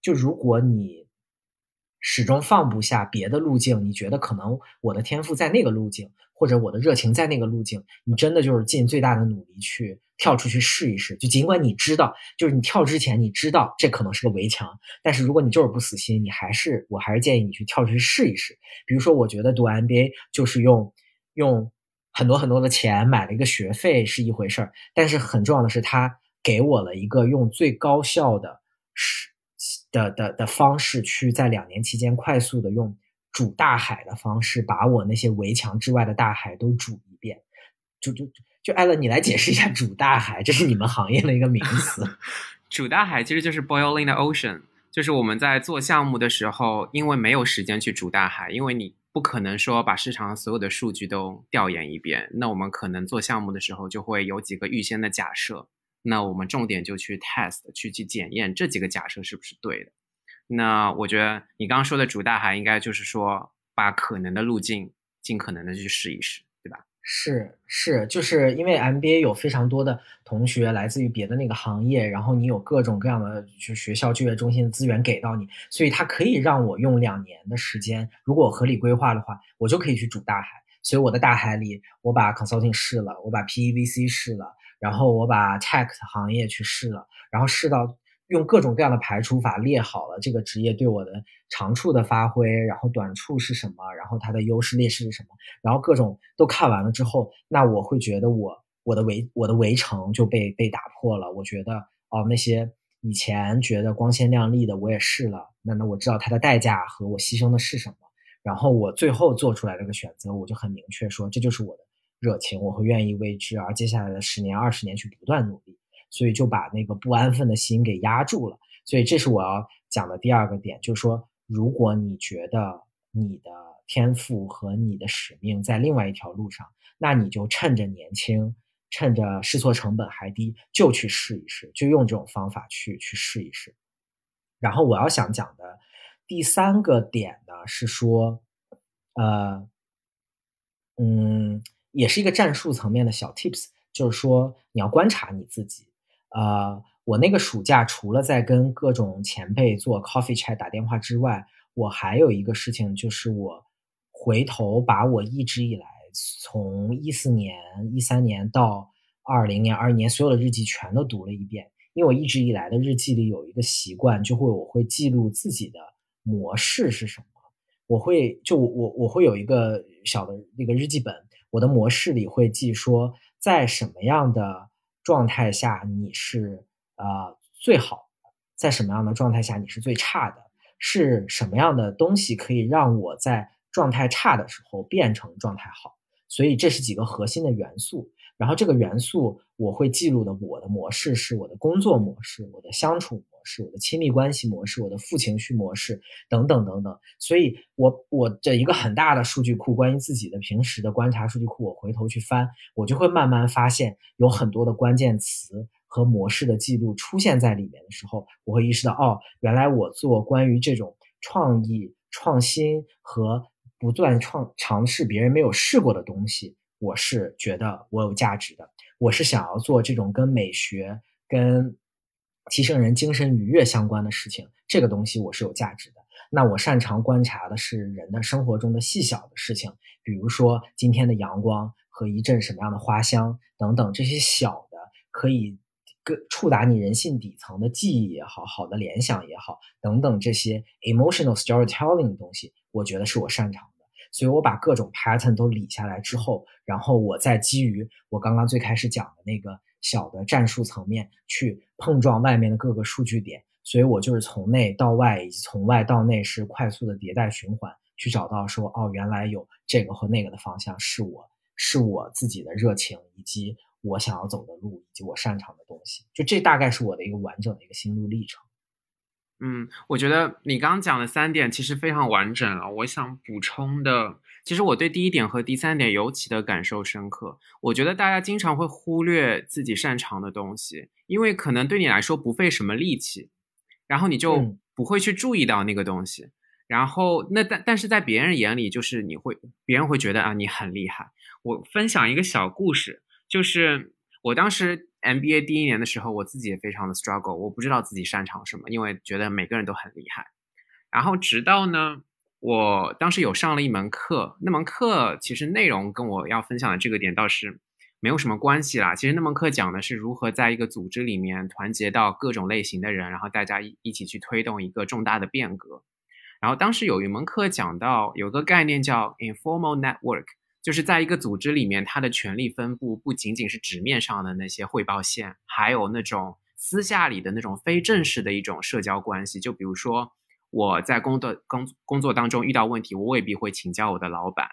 就如果你。始终放不下别的路径，你觉得可能我的天赋在那个路径，或者我的热情在那个路径，你真的就是尽最大的努力去跳出去试一试。就尽管你知道，就是你跳之前你知道这可能是个围墙，但是如果你就是不死心，你还是我还是建议你去跳出去试一试。比如说，我觉得读 MBA 就是用用很多很多的钱买了一个学费是一回事儿，但是很重要的是，它给我了一个用最高效的是。的的的方式去在两年期间快速的用煮大海的方式把我那些围墙之外的大海都煮一遍，就就就艾伦，你来解释一下煮大海，这是你们行业的一个名词。<laughs> 煮大海其实就是 boiling the ocean，就是我们在做项目的时候，因为没有时间去煮大海，因为你不可能说把市场所有的数据都调研一遍，那我们可能做项目的时候就会有几个预先的假设。那我们重点就去 test，去去检验这几个假设是不是对的。那我觉得你刚刚说的主大海应该就是说，把可能的路径尽可能的去试一试，是是，就是因为 MBA 有非常多的同学来自于别的那个行业，然后你有各种各样的就学校就业中心的资源给到你，所以它可以让我用两年的时间，如果合理规划的话，我就可以去主大海。所以我的大海里，我把 consulting 试了，我把 PEVC 试了。然后我把 tech 行业去试了，然后试到用各种各样的排除法列好了这个职业对我的长处的发挥，然后短处是什么，然后它的优势劣势是什么，然后各种都看完了之后，那我会觉得我我的围我的围城就被被打破了。我觉得哦，那些以前觉得光鲜亮丽的我也试了，那那我知道它的代价和我牺牲的是什么，然后我最后做出来这个选择，我就很明确说这就是我的。热情，我会愿意为之，而接下来的十年、二十年去不断努力，所以就把那个不安分的心给压住了。所以这是我要讲的第二个点，就是说，如果你觉得你的天赋和你的使命在另外一条路上，那你就趁着年轻，趁着试错成本还低，就去试一试，就用这种方法去去试一试。然后我要想讲的第三个点呢，是说，呃，嗯。也是一个战术层面的小 tips，就是说你要观察你自己。呃，我那个暑假除了在跟各种前辈做 coffee chat 打电话之外，我还有一个事情，就是我回头把我一直以来从一四年、一三年到二零年、二一年所有的日记全都读了一遍。因为我一直以来的日记里有一个习惯，就会我会记录自己的模式是什么。我会就我我会有一个小的那个日记本。我的模式里会记说，在什么样的状态下你是呃最好，在什么样的状态下你是最差的，是什么样的东西可以让我在状态差的时候变成状态好。所以这是几个核心的元素。然后这个元素我会记录的，我的模式是我的工作模式，我的相处模式，我的亲密关系模式，我的负情绪模式等等等等。所以，我我这一个很大的数据库，关于自己的平时的观察数据库，我回头去翻，我就会慢慢发现有很多的关键词和模式的记录出现在里面的时候，我会意识到，哦，原来我做关于这种创意、创新和不断创尝试别人没有试过的东西。我是觉得我有价值的，我是想要做这种跟美学、跟提升人精神愉悦相关的事情，这个东西我是有价值的。那我擅长观察的是人的生活中的细小的事情，比如说今天的阳光和一阵什么样的花香等等，这些小的可以个触达你人性底层的记忆也好，好的联想也好，等等这些 emotional storytelling 的东西，我觉得是我擅长。所以我把各种 pattern 都理下来之后，然后我再基于我刚刚最开始讲的那个小的战术层面去碰撞外面的各个数据点，所以我就是从内到外以及从外到内是快速的迭代循环，去找到说哦，原来有这个和那个的方向是我是我自己的热情以及我想要走的路以及我擅长的东西，就这大概是我的一个完整的一个心路历程。嗯，我觉得你刚刚讲的三点其实非常完整了。我想补充的，其实我对第一点和第三点尤其的感受深刻。我觉得大家经常会忽略自己擅长的东西，因为可能对你来说不费什么力气，然后你就不会去注意到那个东西。然后那但但是在别人眼里，就是你会别人会觉得啊你很厉害。我分享一个小故事，就是我当时。MBA 第一年的时候，我自己也非常的 struggle，我不知道自己擅长什么，因为觉得每个人都很厉害。然后直到呢，我当时有上了一门课，那门课其实内容跟我要分享的这个点倒是没有什么关系啦。其实那门课讲的是如何在一个组织里面团结到各种类型的人，然后大家一一起去推动一个重大的变革。然后当时有一门课讲到有个概念叫 informal network。就是在一个组织里面，它的权力分布不仅仅是纸面上的那些汇报线，还有那种私下里的那种非正式的一种社交关系。就比如说，我在工作工工作当中遇到问题，我未必会请教我的老板，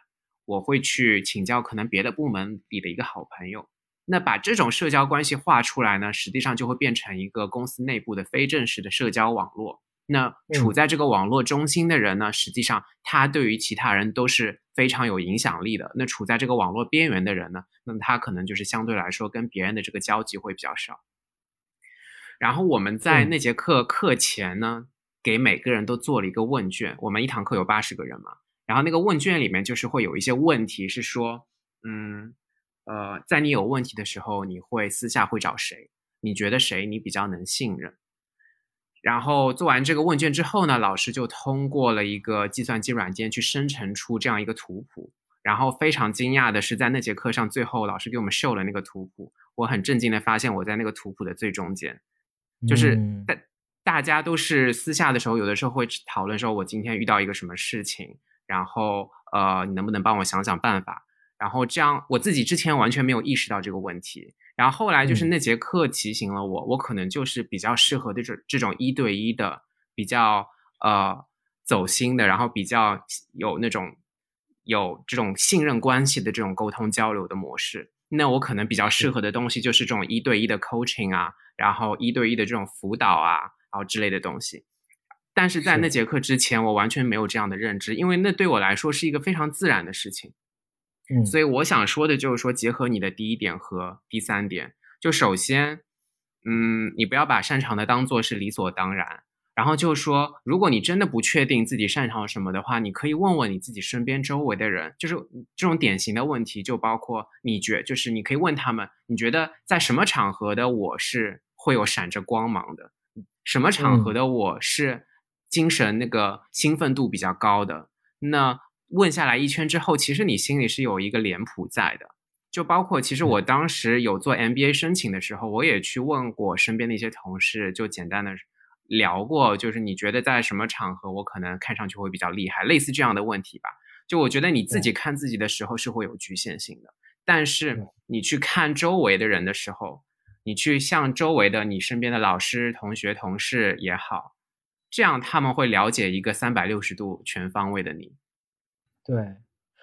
我会去请教可能别的部门里的一个好朋友。那把这种社交关系画出来呢，实际上就会变成一个公司内部的非正式的社交网络。那处在这个网络中心的人呢，实际上他对于其他人都是非常有影响力的。那处在这个网络边缘的人呢，那么他可能就是相对来说跟别人的这个交集会比较少。然后我们在那节课课前呢，给每个人都做了一个问卷。我们一堂课有八十个人嘛，然后那个问卷里面就是会有一些问题是说，嗯，呃，在你有问题的时候，你会私下会找谁？你觉得谁你比较能信任？然后做完这个问卷之后呢，老师就通过了一个计算机软件去生成出这样一个图谱。然后非常惊讶的是，在那节课上，最后老师给我们秀了那个图谱，我很震惊的发现我在那个图谱的最中间。就是大大家都是私下的时候，有的时候会讨论说，我今天遇到一个什么事情，然后呃，你能不能帮我想想办法？然后这样，我自己之前完全没有意识到这个问题。然后后来就是那节课提醒了我，我可能就是比较适合这种这种一对一的，比较呃走心的，然后比较有那种有这种信任关系的这种沟通交流的模式。那我可能比较适合的东西就是这种一对一的 coaching 啊，然后一对一的这种辅导啊，然后之类的东西。但是在那节课之前，我完全没有这样的认知，因为那对我来说是一个非常自然的事情。所以我想说的就是说，结合你的第一点和第三点，就首先，嗯，你不要把擅长的当做是理所当然。然后就是说，如果你真的不确定自己擅长什么的话，你可以问问你自己身边周围的人，就是这种典型的问题，就包括你觉，就是你可以问他们，你觉得在什么场合的我是会有闪着光芒的，什么场合的我是精神那个兴奋度比较高的，那。问下来一圈之后，其实你心里是有一个脸谱在的，就包括其实我当时有做 MBA 申请的时候，我也去问过身边的一些同事，就简单的聊过，就是你觉得在什么场合我可能看上去会比较厉害，类似这样的问题吧。就我觉得你自己看自己的时候是会有局限性的，但是你去看周围的人的时候，你去向周围的你身边的老师、同学、同事也好，这样他们会了解一个三百六十度全方位的你。对。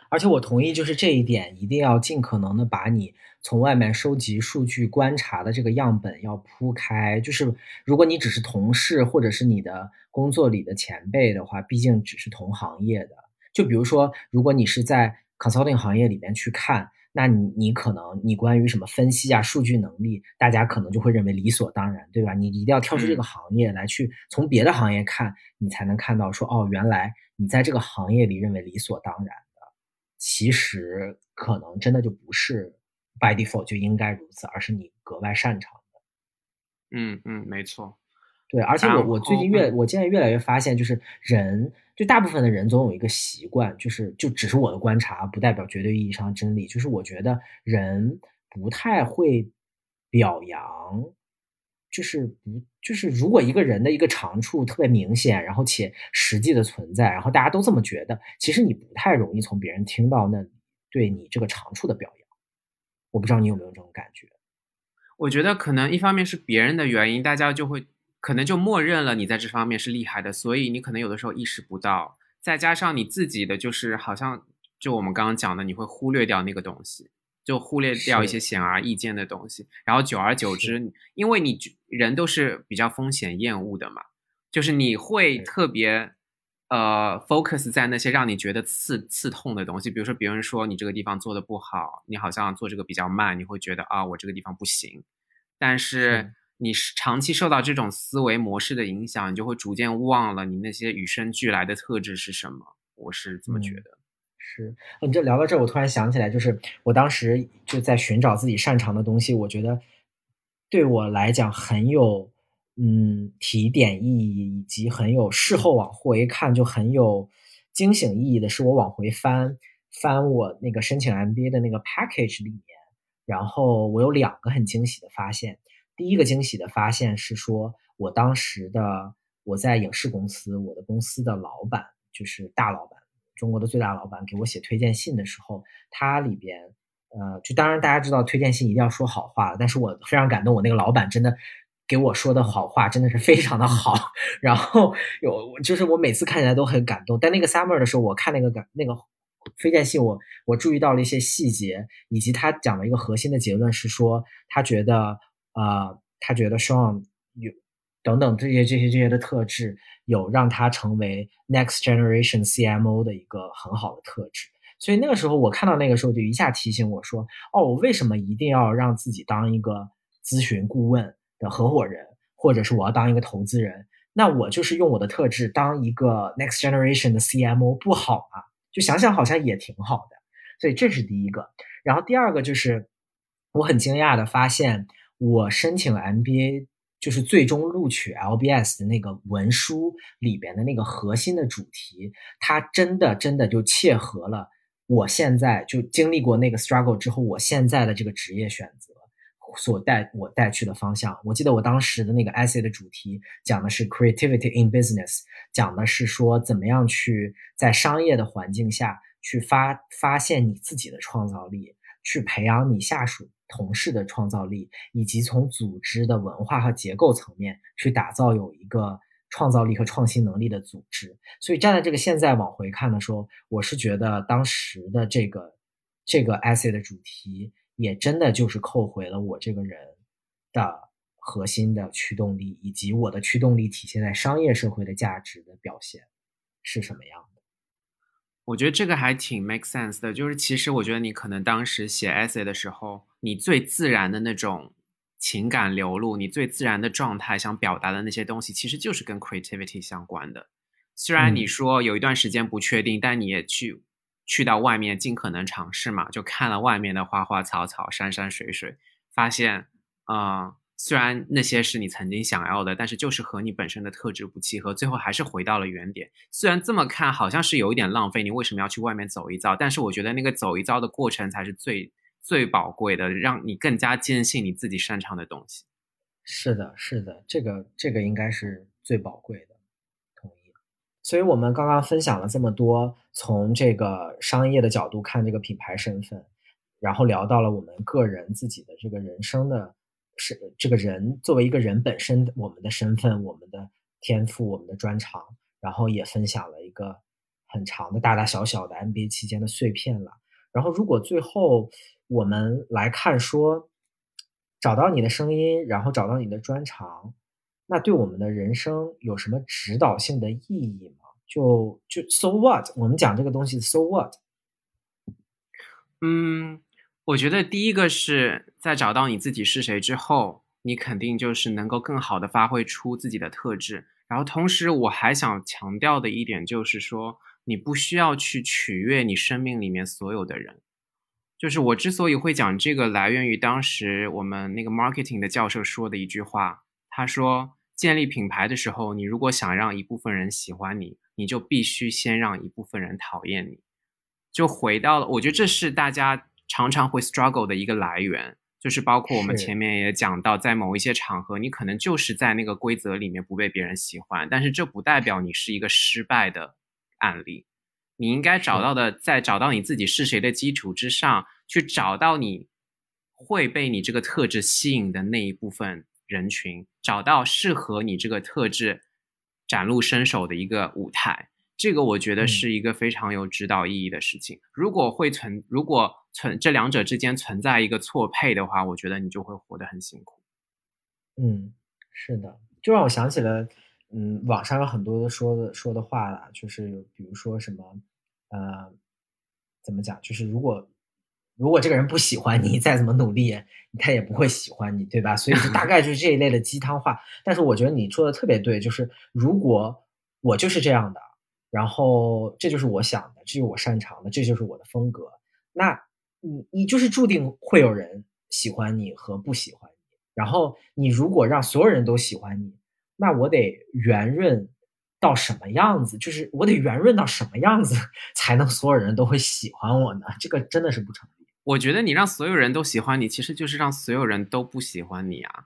而且我同意，就是这一点，一定要尽可能的把你从外面收集数据、观察的这个样本要铺开。就是如果你只是同事或者是你的工作里的前辈的话，毕竟只是同行业的。就比如说，如果你是在 consulting 行业里面去看，那你你可能你关于什么分析啊、数据能力，大家可能就会认为理所当然，对吧？你一定要跳出这个行业来去从别的行业看，你才能看到说，哦，原来你在这个行业里认为理所当然的。其实可能真的就不是 by default 就应该如此，而是你格外擅长的。嗯嗯，没错。对，而且我我最近越我现在越来越发现，就是人就大部分的人总有一个习惯，就是就只是我的观察，不代表绝对意义上的真理。就是我觉得人不太会表扬。就是不就是，如果一个人的一个长处特别明显，然后且实际的存在，然后大家都这么觉得，其实你不太容易从别人听到那对你这个长处的表扬。我不知道你有没有这种感觉？我觉得可能一方面是别人的原因，大家就会可能就默认了你在这方面是厉害的，所以你可能有的时候意识不到。再加上你自己的就是好像就我们刚刚讲的，你会忽略掉那个东西。就忽略掉一些显而易见的东西，然后久而久之，因为你人都是比较风险厌恶的嘛，就是你会特别呃 focus 在那些让你觉得刺刺痛的东西，比如说别人说你这个地方做的不好，你好像做这个比较慢，你会觉得啊我这个地方不行，但是你是长期受到这种思维模式的影响，你就会逐渐忘了你那些与生俱来的特质是什么，我是这么觉得。是，你这聊到这儿，我突然想起来，就是我当时就在寻找自己擅长的东西。我觉得对我来讲很有嗯提点意义，以及很有事后往回看就很有惊醒意义的是，我往回翻翻我那个申请 MBA 的那个 package 里面，然后我有两个很惊喜的发现。第一个惊喜的发现是说，我当时的我在影视公司，我的公司的老板就是大老板。中国的最大老板给我写推荐信的时候，他里边，呃，就当然大家知道推荐信一定要说好话，但是我非常感动，我那个老板真的给我说的好话真的是非常的好，<laughs> 然后有就是我每次看起来都很感动。但那个 summer 的时候，我看那个感那个推荐信，我我注意到了一些细节，以及他讲了一个核心的结论是说，他觉得，呃，他觉得 Sean 有。等等这些这些这些的特质，有让他成为 next generation CMO 的一个很好的特质。所以那个时候我看到那个时候就一下提醒我说：哦，我为什么一定要让自己当一个咨询顾问的合伙人，或者是我要当一个投资人？那我就是用我的特质当一个 next generation 的 CMO 不好吗？就想想好像也挺好的。所以这是第一个。然后第二个就是我很惊讶的发现，我申请 MBA。就是最终录取 LBS 的那个文书里边的那个核心的主题，它真的真的就切合了我现在就经历过那个 struggle 之后，我现在的这个职业选择所带我带去的方向。我记得我当时的那个 essay 的主题讲的是 creativity in business，讲的是说怎么样去在商业的环境下去发发现你自己的创造力，去培养你下属。同事的创造力，以及从组织的文化和结构层面去打造有一个创造力和创新能力的组织。所以站在这个现在往回看的时候，我是觉得当时的这个这个 essay 的主题，也真的就是扣回了我这个人的核心的驱动力，以及我的驱动力体现在商业社会的价值的表现是什么样。我觉得这个还挺 make sense 的，就是其实我觉得你可能当时写 essay 的时候，你最自然的那种情感流露，你最自然的状态想表达的那些东西，其实就是跟 creativity 相关的。虽然你说有一段时间不确定，但你也去去到外面尽可能尝试嘛，就看了外面的花花草草、山山水水，发现啊。虽然那些是你曾经想要的，但是就是和你本身的特质不契合，最后还是回到了原点。虽然这么看好像是有一点浪费，你为什么要去外面走一遭？但是我觉得那个走一遭的过程才是最最宝贵的，让你更加坚信你自己擅长的东西。是的，是的，这个这个应该是最宝贵的，同意。所以我们刚刚分享了这么多，从这个商业的角度看这个品牌身份，然后聊到了我们个人自己的这个人生的，是这个人作为一个人本身，我们的身份、我们的天赋、我们的专长，然后也分享了一个很长的大大小小的 NBA 期间的碎片了。然后如果最后我们来看说，找到你的声音，然后找到你的专长。那对我们的人生有什么指导性的意义吗？就就 so what？我们讲这个东西 so what？嗯，我觉得第一个是在找到你自己是谁之后，你肯定就是能够更好的发挥出自己的特质。然后同时我还想强调的一点就是说，你不需要去取悦你生命里面所有的人。就是我之所以会讲这个，来源于当时我们那个 marketing 的教授说的一句话，他说。建立品牌的时候，你如果想让一部分人喜欢你，你就必须先让一部分人讨厌你。就回到了，我觉得这是大家常常会 struggle 的一个来源，就是包括我们前面也讲到，在某一些场合，你可能就是在那个规则里面不被别人喜欢，但是这不代表你是一个失败的案例。你应该找到的，在找到你自己是谁的基础之上，去找到你会被你这个特质吸引的那一部分。人群找到适合你这个特质展露身手的一个舞台，这个我觉得是一个非常有指导意义的事情。如果会存，如果存这两者之间存在一个错配的话，我觉得你就会活得很辛苦。嗯，是的，就让我想起了，嗯，网上有很多说的说的话啦，就是比如说什么，呃，怎么讲，就是如果。如果这个人不喜欢你，再怎么努力，他也不会喜欢你，对吧？所以就大概就是这一类的鸡汤话。但是我觉得你说的特别对，就是如果我就是这样的，然后这就是我想的，这就是我擅长的，这就是我的风格，那你你就是注定会有人喜欢你和不喜欢你。然后你如果让所有人都喜欢你，那我得圆润到什么样子？就是我得圆润到什么样子才能所有人都会喜欢我呢？这个真的是不成立。我觉得你让所有人都喜欢你，其实就是让所有人都不喜欢你啊！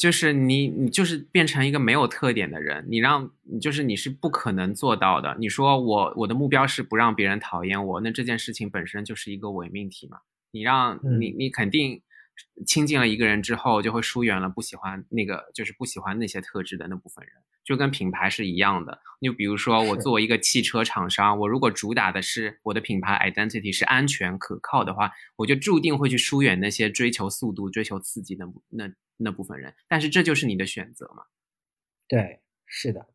就是你，你就是变成一个没有特点的人。你让，就是你是不可能做到的。你说我我的目标是不让别人讨厌我，那这件事情本身就是一个伪命题嘛？你让你，你肯定。亲近了一个人之后，就会疏远了不喜欢那个，就是不喜欢那些特质的那部分人，就跟品牌是一样的。就比如说，我作为一个汽车厂商，我如果主打的是我的品牌 identity 是安全可靠的话，我就注定会去疏远那些追求速度、追求刺激的那那部分人。但是这就是你的选择嘛？对，是的，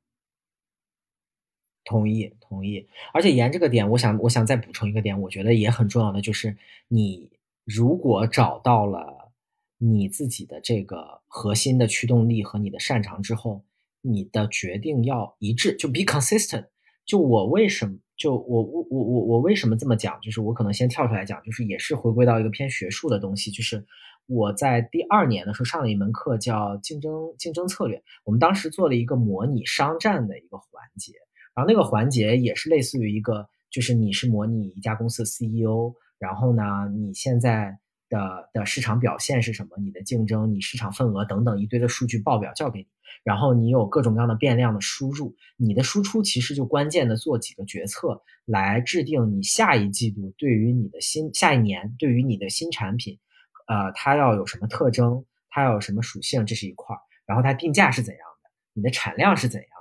同意，同意。而且沿这个点，我想，我想再补充一个点，我觉得也很重要的就是你。如果找到了你自己的这个核心的驱动力和你的擅长之后，你的决定要一致，就 be consistent。就我为什么就我我我我我为什么这么讲？就是我可能先跳出来讲，就是也是回归到一个偏学术的东西。就是我在第二年的时候上了一门课叫竞争竞争策略，我们当时做了一个模拟商战的一个环节，然后那个环节也是类似于一个，就是你是模拟一家公司的 CEO。然后呢，你现在的的市场表现是什么？你的竞争、你市场份额等等一堆的数据报表交给你，然后你有各种各样的变量的输入，你的输出其实就关键的做几个决策，来制定你下一季度对于你的新下一年对于你的新产品，呃，它要有什么特征，它要有什么属性，这是一块儿，然后它定价是怎样的，你的产量是怎样的。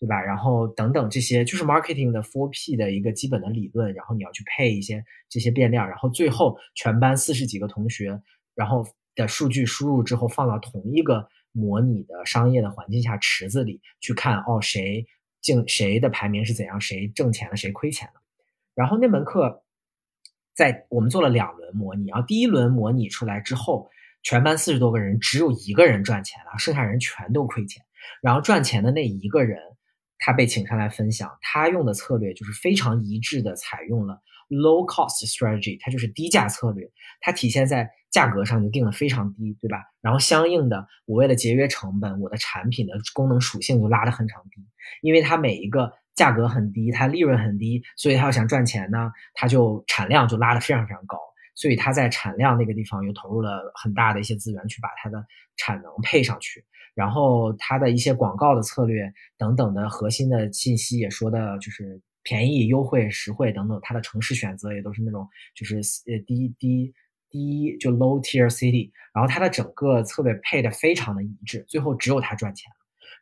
对吧？然后等等这些就是 marketing 的 four P 的一个基本的理论，然后你要去配一些这些变量，然后最后全班四十几个同学，然后的数据输入之后放到同一个模拟的商业的环境下池子里去看，哦，谁竞谁的排名是怎样，谁挣钱了，谁亏钱了。然后那门课在我们做了两轮模拟，然后第一轮模拟出来之后，全班四十多个人只有一个人赚钱了，剩下人全都亏钱。然后赚钱的那一个人。他被请上来分享，他用的策略就是非常一致的，采用了 low cost strategy，它就是低价策略。它体现在价格上就定的非常低，对吧？然后相应的，我为了节约成本，我的产品的功能属性就拉得很长低。因为它每一个价格很低，它利润很低，所以它要想赚钱呢，它就产量就拉得非常非常高。所以它在产量那个地方又投入了很大的一些资源去把它的产能配上去，然后它的一些广告的策略等等的核心的信息也说的就是便宜、优惠、实惠等等，它的城市选择也都是那种就是呃低低低就 low tier city，然后它的整个策略配的非常的一致，最后只有它赚钱了。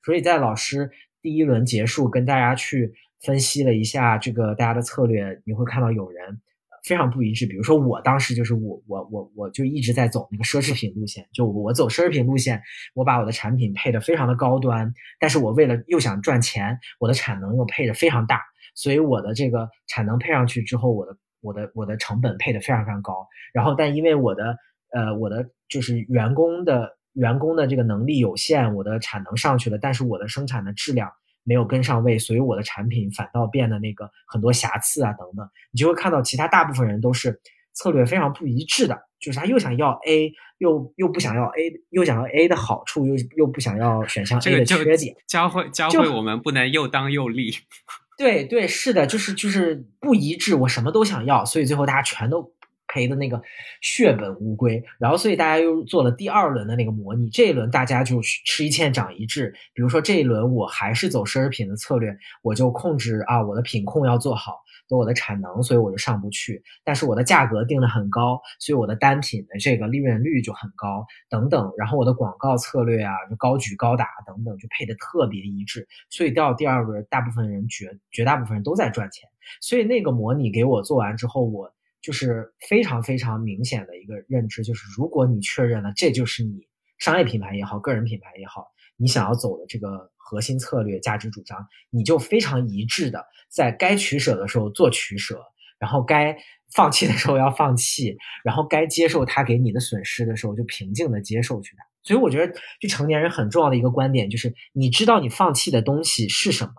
所以在老师第一轮结束跟大家去分析了一下这个大家的策略，你会看到有人。非常不一致，比如说我当时就是我我我我就一直在走那个奢侈品路线，就我走奢侈品路线，我把我的产品配的非常的高端，但是我为了又想赚钱，我的产能又配的非常大，所以我的这个产能配上去之后，我的我的我的成本配的非常非常高，然后但因为我的呃我的就是员工的员工的这个能力有限，我的产能上去了，但是我的生产的质量。没有跟上位，所以我的产品反倒变得那个很多瑕疵啊等等，你就会看到其他大部分人都是策略非常不一致的，就是他又想要 A，又又不想要 A，又想要 A 的好处，又又不想要选项 A 的缺点，教会教会我们不能又当又立。<laughs> 对对，是的，就是就是不一致，我什么都想要，所以最后大家全都。赔的那个血本无归，然后所以大家又做了第二轮的那个模拟，这一轮大家就吃一堑长一智。比如说这一轮我还是走奢侈品的策略，我就控制啊我的品控要做好，的我的产能，所以我就上不去。但是我的价格定的很高，所以我的单品的这个利润率就很高，等等。然后我的广告策略啊就高举高打等等，就配的特别一致。所以到第二轮，大部分人绝绝大部分人都在赚钱。所以那个模拟给我做完之后，我。就是非常非常明显的一个认知，就是如果你确认了这就是你商业品牌也好，个人品牌也好，你想要走的这个核心策略、价值主张，你就非常一致的在该取舍的时候做取舍，然后该放弃的时候要放弃，然后该接受他给你的损失的时候就平静的接受去。所以我觉得，就成年人很重要的一个观点就是，你知道你放弃的东西是什么，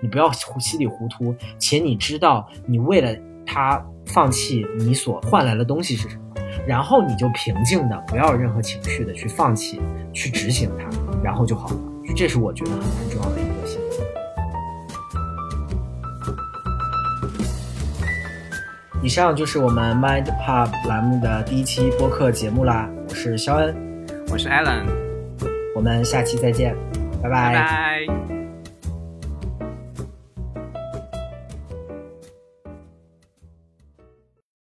你不要糊稀里糊涂，且你知道你为了他。放弃你所换来的东西是什么，然后你就平静的，不要有任何情绪的去放弃，去执行它，然后就好了。这是我觉得很很重要的一个心。以上就是我们 Mind Pub 栏目的第一期播客节目啦。我是肖恩，我是 Alan，我们下期再见，拜拜。拜拜。